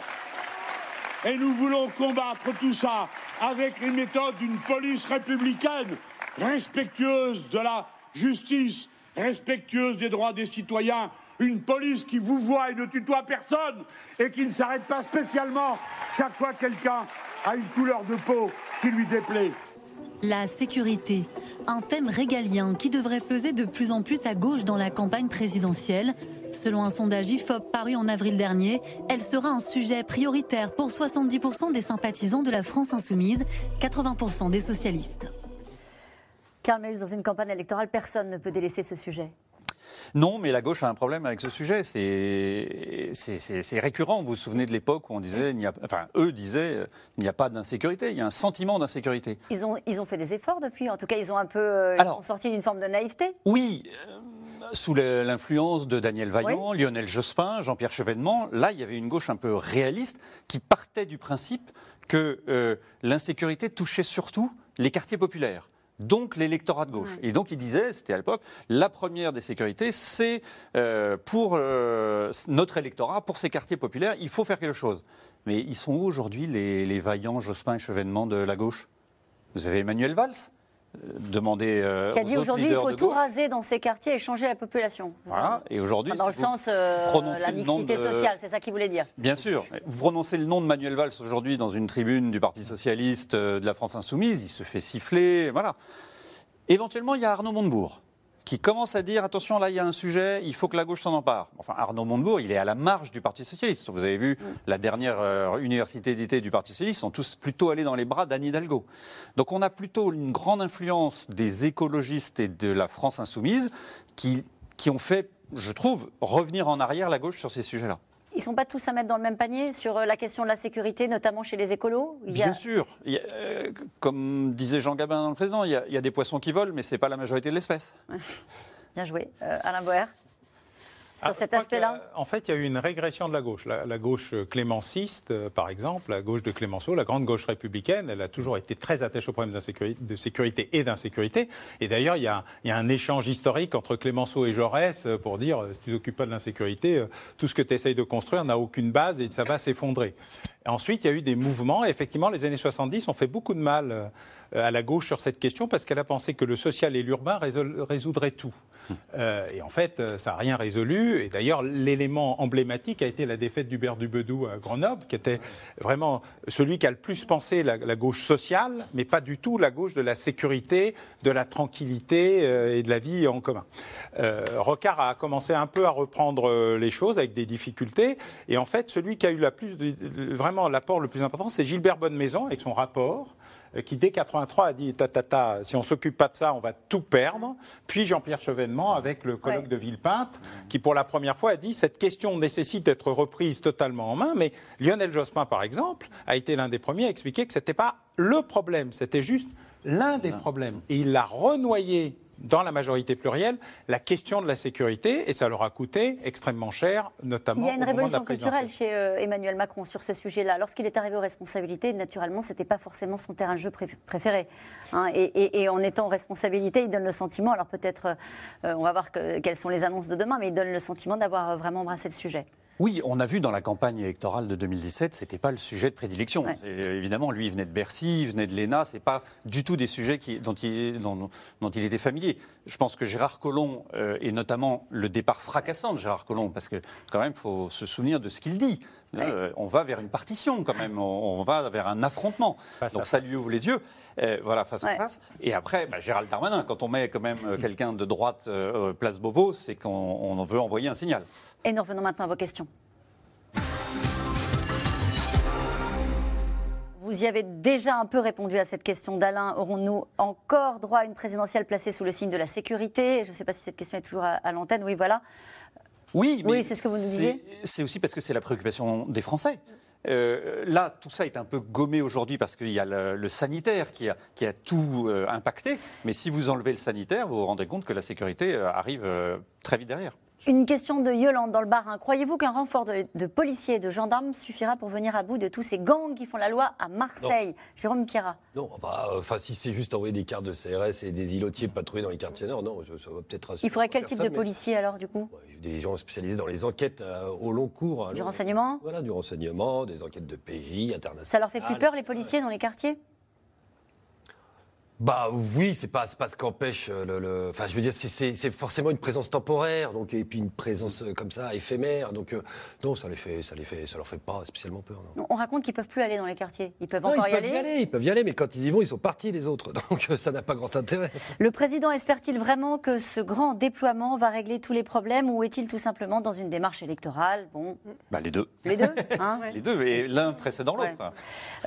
Et nous voulons combattre tout ça avec les méthodes d'une police républicaine, respectueuse de la justice, respectueuse des droits des citoyens, une police qui vous voit et ne tutoie personne et qui ne s'arrête pas spécialement chaque fois que quelqu'un a une couleur de peau qui lui déplaît. La sécurité, un thème régalien qui devrait peser de plus en plus à gauche dans la campagne présidentielle. Selon un sondage IFOP paru en avril dernier, elle sera un sujet prioritaire pour 70% des sympathisants de la France insoumise, 80% des socialistes. Karl Meus, dans une campagne électorale, personne ne peut délaisser ce sujet. Non, mais la gauche a un problème avec ce sujet. C'est- récurrent. Vous vous souvenez de l'époque où on disait, il n'y a- enfin, eux disaient, euh, il n'y a pas d'insécurité, il y a un sentiment d'insécurité. Ils ont, ils ont fait des efforts depuis. En tout cas, ils ont un peu euh, ils Alors- sont sortis d'une forme de naïveté. Oui, euh, sous l'influence de Daniel Vaillant, Lionel Jospin, Jean-Pierre Chevènement, là, il y avait une gauche un peu réaliste qui partait du principe que euh, l'insécurité touchait surtout les quartiers populaires. Donc l'électorat de gauche. Et donc il disait, c'était à l'époque, la première des sécurités, c'est euh, pour euh, notre électorat, pour ces quartiers populaires, il faut faire quelque chose. Mais ils sont où aujourd'hui les, les vaillants Jospin et Chevènement de la gauche? Vous avez Emmanuel Valls? Demandez euh, qui a dit aujourd'hui il faut tout raser dans ces quartiers et changer la population. Voilà. Et aujourd'hui, Dans si le sens euh, la le nom mixité de- sociale, c'est ça qu'il voulait dire. Bien sûr. Vous prononcez le nom de Manuel Valls aujourd'hui dans une tribune du Parti Socialiste euh, de la France Insoumise, il se fait siffler, voilà. Éventuellement, il y a Arnaud Montebourg qui commence à dire attention, là, il y a un sujet, il faut que la gauche s'en empare. Enfin, Arnaud Montebourg, il est à la marge du Parti Socialiste. Vous avez vu la dernière euh, université d'été du Parti Socialiste, ils sont tous plutôt allés dans les bras d'Anne Hidalgo. Donc, on a plutôt une grande influence des écologistes et de la France Insoumise qui, qui ont fait, je trouve, revenir en arrière la gauche sur ces sujets-là. Ils ne sont pas tous à mettre dans le même panier sur euh, la question de la sécurité, notamment chez les écolos Il y a- Bien sûr. Il y a, euh, comme disait Jean Gabin dans le président, il y, a, il y a des poissons qui volent, mais ce n'est pas la majorité de l'espèce. Bien joué. Euh, Alain Boer Sur Ah, je cet aspect-là? En fait, il y a eu une régression de la gauche. La, la gauche clémenciste, euh, par exemple, la gauche de Clémenceau, la grande gauche républicaine, elle a toujours été très attachée au problème d'insécurité- de sécurité et d'insécurité. Et d'ailleurs, il, y a- il y a un échange historique entre Clémenceau et Jaurès euh, pour dire euh, si tu t'occupes pas de l'insécurité, tout ce que tu essayes de construire n'a aucune base et ça va s'effondrer. Ensuite, il y a eu des mouvements. Et effectivement, les années 70 ont fait beaucoup de mal à la gauche sur cette question parce qu'elle a pensé que le social et l'urbain résoudraient tout. Euh, et en fait, ça n'a rien résolu. Et d'ailleurs, l'élément emblématique a été la défaite d'Hubert Dubedou à Grenoble, qui était vraiment celui qui a le plus pensé la, gauche sociale, mais pas du tout la gauche de la sécurité, de la tranquillité euh, et de la vie en commun. Euh, Rocard a commencé un peu à reprendre euh, les choses avec des difficultés. Et en fait, celui qui a eu la plus vraiment l'apport le plus important, c'est Gilbert Bonnemaison avec son rapport qui dès 83 a dit ta, ta, ta, si on s'occupe pas de ça, on va tout perdre. Puis Jean-Pierre Chevènement avec le colloque Ouais. de Villepinte, qui pour la première fois a dit cette question nécessite d'être reprise totalement en main. Mais Lionel Jospin, par exemple, a été l'un des premiers à expliquer que c'était pas le problème, c'était juste l'un des problèmes. Et il l'a renoyé dans la majorité plurielle la question de la sécurité et ça leur a coûté extrêmement cher, notamment Il y a une au révolution culturelle chez euh, Emmanuel Macron sur ce sujet-là. Lorsqu'il est arrivé aux responsabilités, naturellement, ce n'était pas forcément son terrain de jeu pré- préféré. hein. et, et- et en étant en responsabilité, il donne le sentiment, alors peut-être, euh, on va voir que- quelles sont les annonces de demain, mais il donne le sentiment d'avoir euh, vraiment embrassé le sujet. Oui, on a vu dans la campagne électorale de 2017, c'était pas le sujet de prédilection. Ouais. C'est- Évidemment, lui, il venait de Bercy, il venait de l'ENA, c'est pas du tout des sujets qui- dont, il, dont- dont il était familier. Je pense que Gérard Collomb, euh, et notamment le départ fracassant de Gérard Collomb, parce que quand même, il faut se souvenir de ce qu'il dit. Euh, on va vers une partition quand même, on, va vers un affrontement. Donc ça lui ouvre les yeux, euh, voilà, face à face. Et après, bah, Gérald Darmanin, quand on met quand même euh, quelqu'un de droite place Beauvau, c'est qu'on veut envoyer un signal. Et nous revenons maintenant à vos questions. Vous y avez déjà un peu répondu à cette question d'Alain. Aurons-nous encore droit à une présidentielle placée sous le signe de la sécurité? Je ne sais pas si cette question est toujours à, à l'antenne. Oui, voilà. Oui, mais Oui, c'est ce que vous nous disiez. C'est aussi parce que c'est la préoccupation des Français. Euh, là, tout ça est un peu gommé aujourd'hui parce qu'il y a le, le sanitaire qui a, qui a tout euh, impacté. Mais si vous enlevez le sanitaire, vous vous rendez compte que la sécurité euh, arrive très vite derrière. Une question de Yolande dans le Bas-Rhin. Croyez-vous qu'un renfort de, de policiers et de gendarmes suffira pour venir à bout de tous ces gangs qui font la loi à Marseille? Jérôme Pierrat. Non, bah, euh, enfin, si c'est juste envoyer des cartes de CRS et des îlotiers patrouiller dans les quartiers nord, non, ça, ça va peut-être rassurer Il faudrait quel type de personne, mais policier alors du coup? Des gens spécialisés dans les enquêtes euh, au long cours. hein, Du renseignement? Voilà, du renseignement, des enquêtes de PJ, internationales. Ça leur fait plus peur les policiers dans les quartiers? Bah oui, c'est pas, pas ce qu'empêche euh, le, le- Enfin, je veux dire, c'est- forcément une présence temporaire, donc et puis une présence euh, comme ça éphémère. Donc euh, non, ça les fait, ça les fait, ça leur fait pas spécialement peur. Non. On raconte qu'ils peuvent plus aller dans les quartiers. Ils peuvent Non, encore ils y peuvent aller. y aller, ils peuvent y aller, mais quand ils y vont, ils sont partis les autres. Donc euh, ça n'a pas grand intérêt. Le président espère-t-il vraiment que ce grand déploiement va régler tous les problèmes ou est-il tout simplement dans une démarche électorale? Bon, Bah, les deux. les deux hein? Les deux, et l'un précédant l'autre. Ouais.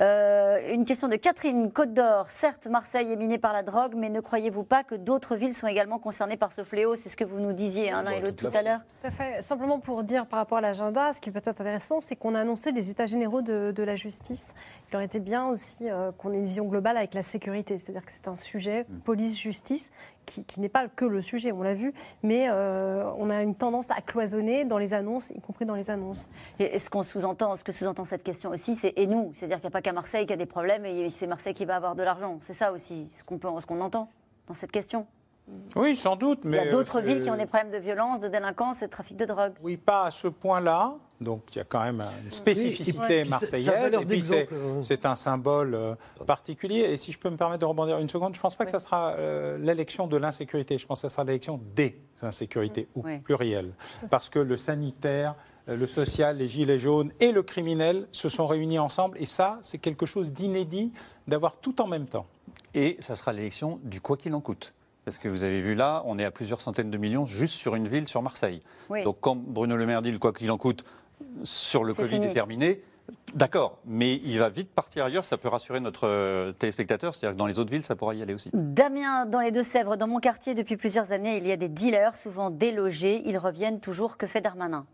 Euh, une question de Catherine Côte d'Or. Certes, Marseille est par la drogue, mais ne croyez-vous pas que d'autres villes sont également concernées par ce fléau? C'est ce que vous nous disiez hein, l'un et l'autre tout à l'heure. Tout à fait. Simplement pour dire par rapport à l'agenda, ce qui peut être intéressant, c'est qu'on a annoncé les états généraux de, de la justice. Il aurait été bien aussi euh, qu'on ait une vision globale avec la sécurité. C'est-à-dire que c'est un sujet Mm. police-justice qui, n'est pas que le sujet, on l'a vu, mais euh, on a une tendance à cloisonner dans les annonces, y compris dans les annonces. Et ce qu'on sous-entend, ce que sous-entend cette question aussi, c'est et nous, c'est-à-dire qu'il n'y a pas qu'à Marseille qui a des problèmes et c'est Marseille qui va avoir de l'argent. C'est ça aussi, ce qu'on qu'on entend dans cette question. Oui, sans doute, mais... Il y a d'autres euh, villes qui ont des problèmes de violence, de délinquance et de trafic de drogue. Oui, pas à ce point-là. Donc il y a quand même une spécificité Oui, marseillaise. Et puis c'est euh. un symbole euh, particulier. Et si je peux me permettre de rebondir une seconde, je ne pense pas que ça sera euh, l'élection de l'insécurité. Je pense que ça sera l'élection des insécurités, ou Oui. pluriel. Parce que le sanitaire, le social, les gilets jaunes et le criminel se sont réunis ensemble. Et ça, c'est quelque chose d'inédit d'avoir tout en même temps. Et ça sera l'élection du quoi qu'il en coûte. Parce que vous avez vu là, on est à plusieurs centaines de millions juste sur une ville, sur Marseille. Oui. Donc quand Bruno Le Maire dit le quoi qu'il en coûte sur le Covid fini. est terminé, d'accord, mais il va vite partir ailleurs, ça peut rassurer notre euh, téléspectateur, c'est-à-dire que dans les autres villes, ça pourra y aller aussi. Damien, dans les Deux-Sèvres, dans mon quartier, depuis plusieurs années, il y a des dealers, souvent délogés. Ils reviennent toujours. Que fait Darmanin?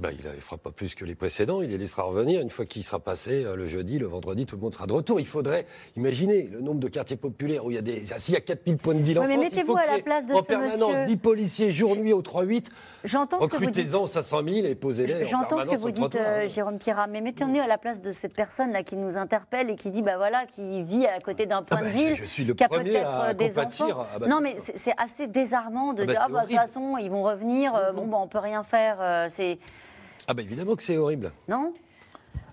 Bah, il ne fera pas plus que les précédents, il les laissera revenir. Une fois qu'il sera passé, euh, le jeudi, le vendredi, tout le monde sera de retour. Il faudrait, imaginer le nombre de quartiers populaires où il y a des. ah, S'il y a 4000 points de deal en Oui, mais France, il faut à la place de en ce permanence monsieur. 10 policiers jour-nuit au 3-8. J'entends. Recrutez-en 500 000 et posez-les. en J'entends ce que vous dites, euh, Jérôme Pierrat, mais mettez-nous à la place de cette personne-là qui nous interpelle et qui dit, bah voilà, qui vit à côté d'un point bah, de ville, je suis le qui a peut-être euh, des enfants. Ah bah, non, mais c'est assez désarmant de Ah bah, dire, ah bah, de toute façon, ils vont revenir, euh, bon, bah, on peut rien faire. euh, c'est Ah, bah évidemment que c'est horrible. Non?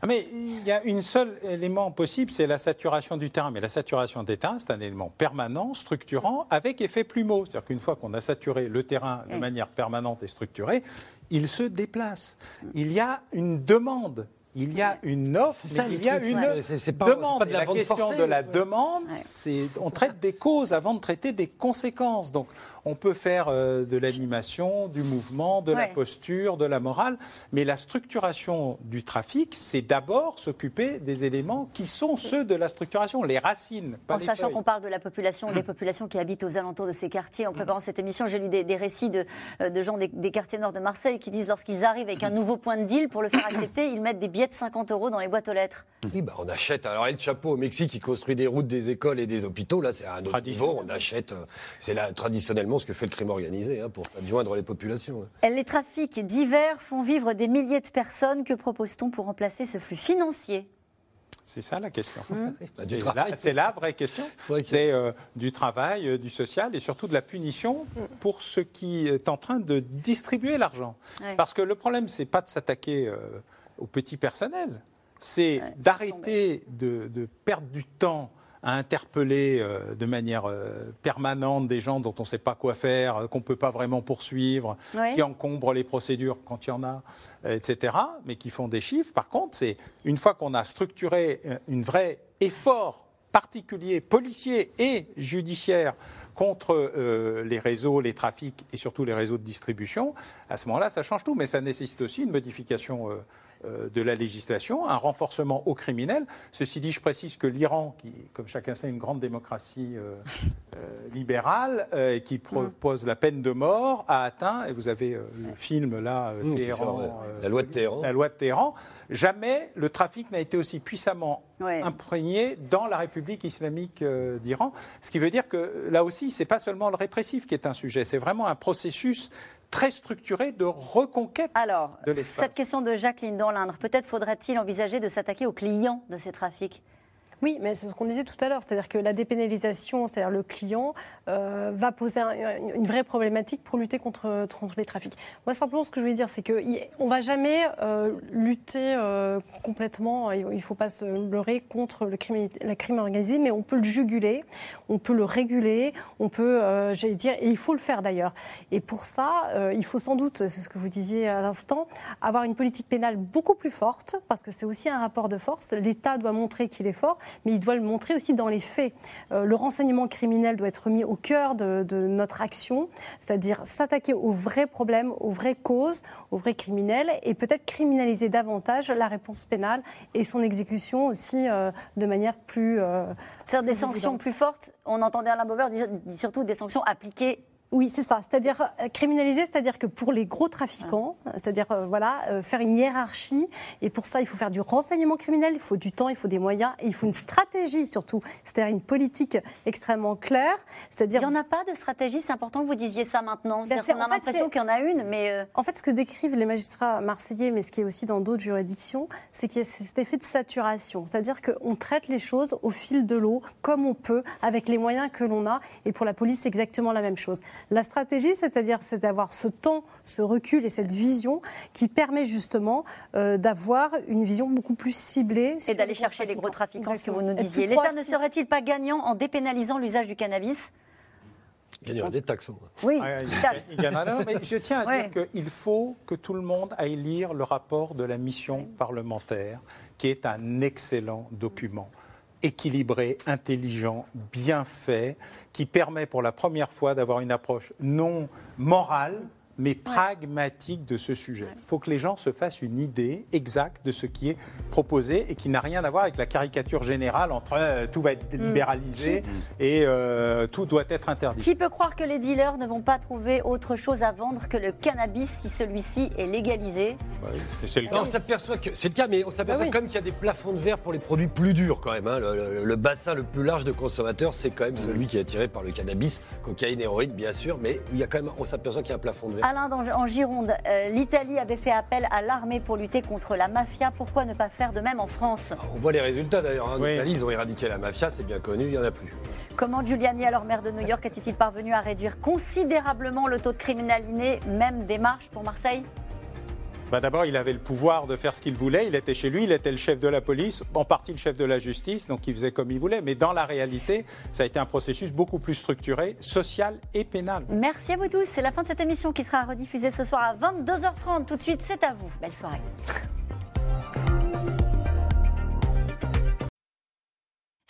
Ah, Mais il y a un seul élément possible, c'est la saturation du terrain. Mais la saturation des terrains, c'est un élément permanent, structurant, avec effet plumeau. C'est-à-dire qu'une fois qu'on a saturé le terrain de manière permanente et structurée, il se déplace. Il y a une demande. Il y a une offre, ça, mais il y a une pas- c'est demande. pas de Et la question forcée, de la ouais. demande, c'est on traite des causes avant de traiter des conséquences. Donc, on peut faire euh, de l'animation, du mouvement, de la posture, de la morale, mais la structuration du trafic, c'est d'abord s'occuper des éléments qui sont ceux de la structuration, les racines, pas En les sachant qu'on parle de la population, des populations qui habitent aux alentours de ces quartiers. En préparant cette émission, j'ai lu des, des récits de, euh, de gens des, des quartiers nord de Marseille qui disent lorsqu'ils arrivent avec un nouveau point de deal, pour le faire accepter, ils mettent des billets de 50 euros dans les boîtes aux lettres. Oui, bah, on achète. Alors, El Chapo au Mexique, qui construit des routes, des écoles et des hôpitaux. Là, c'est un autre niveau. On achète. euh, C'est là, traditionnellement ce que fait le crime organisé hein, pour adjoindre les populations. hein. Les trafics divers font vivre des milliers de personnes. Que propose-t-on pour remplacer ce flux financier? C'est ça la question. Bah, du C'est la- vraie question. C'est euh, du travail, euh, du social et surtout de la punition pour ce qui est en train de distribuer l'argent. Ouais. Parce que le problème, c'est pas de s'attaquer euh, au petit personnel, c'est d'arrêter de, de perdre du temps à interpeller euh, de manière euh, permanente des gens dont on ne sait pas quoi faire, euh, qu'on ne peut pas vraiment poursuivre, Ouais. qui encombrent les procédures quand il y en a, etc., mais qui font des chiffres. Par contre, c'est une fois qu'on a structuré une vraie effort particulier, policier et judiciaire contre euh, les réseaux, les trafics et surtout les réseaux de distribution, à ce moment-là, ça change tout. Mais ça nécessite aussi une modification de la législation, un renforcement aux criminels. Ceci dit, je précise que l'Iran, qui, comme chacun sait, est une grande démocratie euh, euh, libérale euh, et qui propose la peine de mort, a atteint, et vous avez euh, le film là, euh, Mmh, qui Téhéran, euh, La loi de Téhéran. La loi de Téhéran. Jamais le trafic n'a été aussi puissamment Ouais. imprégné dans la République islamique euh, d'Iran. Ce qui veut dire que là aussi, c'est pas seulement le répressif qui est un sujet, c'est vraiment un processus très structuré de reconquête Alors, de l'espace. cette question de Jacqueline dans l'Indre, peut-être faudrait-il envisager de s'attaquer aux clients de ces trafics? Oui, mais c'est ce qu'on disait tout à l'heure, c'est-à-dire que la dépénalisation, c'est-à-dire le client, euh, va poser un- une vraie problématique pour lutter contre, les trafics. Moi, simplement, ce que je voulais dire, c'est qu'on ne va jamais euh, lutter euh, complètement, il ne faut pas se leurrer, contre le crime, la crime organisée, mais on peut le juguler, on peut le réguler, on peut, j'allais dire, et il faut le faire d'ailleurs. Et pour ça, il faut sans doute, c'est ce que vous disiez à l'instant, avoir une politique pénale beaucoup plus forte, parce que c'est aussi un rapport de force. L'État doit montrer qu'il est fort, mais il doit le montrer aussi dans les faits. Euh, le renseignement criminel doit être mis au cœur de, de notre action, c'est-à-dire s'attaquer aux vrais problèmes, aux vraies causes, aux vrais criminels, et peut-être criminaliser davantage la réponse pénale et son exécution aussi euh, de manière plus... euh, C'est-à-dire des plus sanctions évidente. plus fortes. On entendait Alain Bauer dire surtout des sanctions appliquées Oui, c'est ça. C'est-à-dire euh, criminaliser, c'est-à-dire que pour les gros trafiquants, c'est-à-dire euh, voilà, euh, faire une hiérarchie. Et pour ça, il faut faire du renseignement criminel, il faut du temps, il faut des moyens, et il faut une stratégie surtout. C'est-à-dire une politique extrêmement claire. C'est-à-dire Il n'y en a pas de stratégie, c'est important que vous disiez ça maintenant. Ben, qu'on a l'impression qu'il y en a une, mais... euh, En fait, ce que décrivent les magistrats marseillais, mais ce qui est aussi dans d'autres juridictions, c'est qu'il y a cet effet de saturation. C'est-à-dire qu'on traite les choses au fil de l'eau, comme on peut, avec les moyens que l'on a. Et pour la police, c'est exactement la même chose. La stratégie, c'est-à-dire, c'est d'avoir ce temps, ce recul et cette vision qui permet justement euh, d'avoir une vision beaucoup plus ciblée. Et d'aller chercher les gros trafiquants, ce que vous nous disiez. L'État ne serait-il pas gagnant en dépénalisant l'usage du cannabis? Aura des taxes. Oui, il- taxe. il y en a là, mais je tiens à Ouais. dire qu'il faut que tout le monde aille lire le rapport de la mission parlementaire, qui est un excellent document équilibré, intelligent, bien fait, qui permet pour la première fois d'avoir une approche non morale, mais pragmatique de ce sujet. Il faut que les gens se fassent une idée exacte de ce qui est proposé et qui n'a rien à voir avec la caricature générale entre euh, tout va être libéralisé et euh, tout doit être interdit. Qui peut croire que les dealers ne vont pas trouver autre chose à vendre que le cannabis si celui-ci est légalisé? C'est le Non, on s'aperçoit que c'est le cas, mais on s'aperçoit Bah oui. quand même qu'il y a des plafonds de verre pour les produits plus durs quand même. hein. Le, le- le bassin le plus large de consommateurs, c'est quand même celui qui est attiré par le cannabis, cocaïne, héroïne, bien sûr, mais il y a quand même, on s'aperçoit qu'il y a un plafond de verre. Alain, dans- en Gironde, euh, l'Italie avait fait appel à l'armée pour lutter contre la mafia. Pourquoi ne pas faire de même en France On voit les résultats d'ailleurs. hein. En Oui. Italie, ils ont éradiqué la mafia, c'est bien connu, il n'y en a plus. Comment Giuliani, alors maire de New York, est-il parvenu à réduire considérablement le taux de criminalité, même des marches pour Marseille? Bah, D'abord, il avait le pouvoir de faire ce qu'il voulait. Il était chez lui, il était le chef de la police, en partie le chef de la justice, donc il faisait comme il voulait. Mais dans la réalité, ça a été un processus beaucoup plus structuré, social et pénal. Merci à vous tous. C'est la fin de cette émission qui sera rediffusée ce soir à 22h30. Tout de suite, c'est à vous. Belle soirée.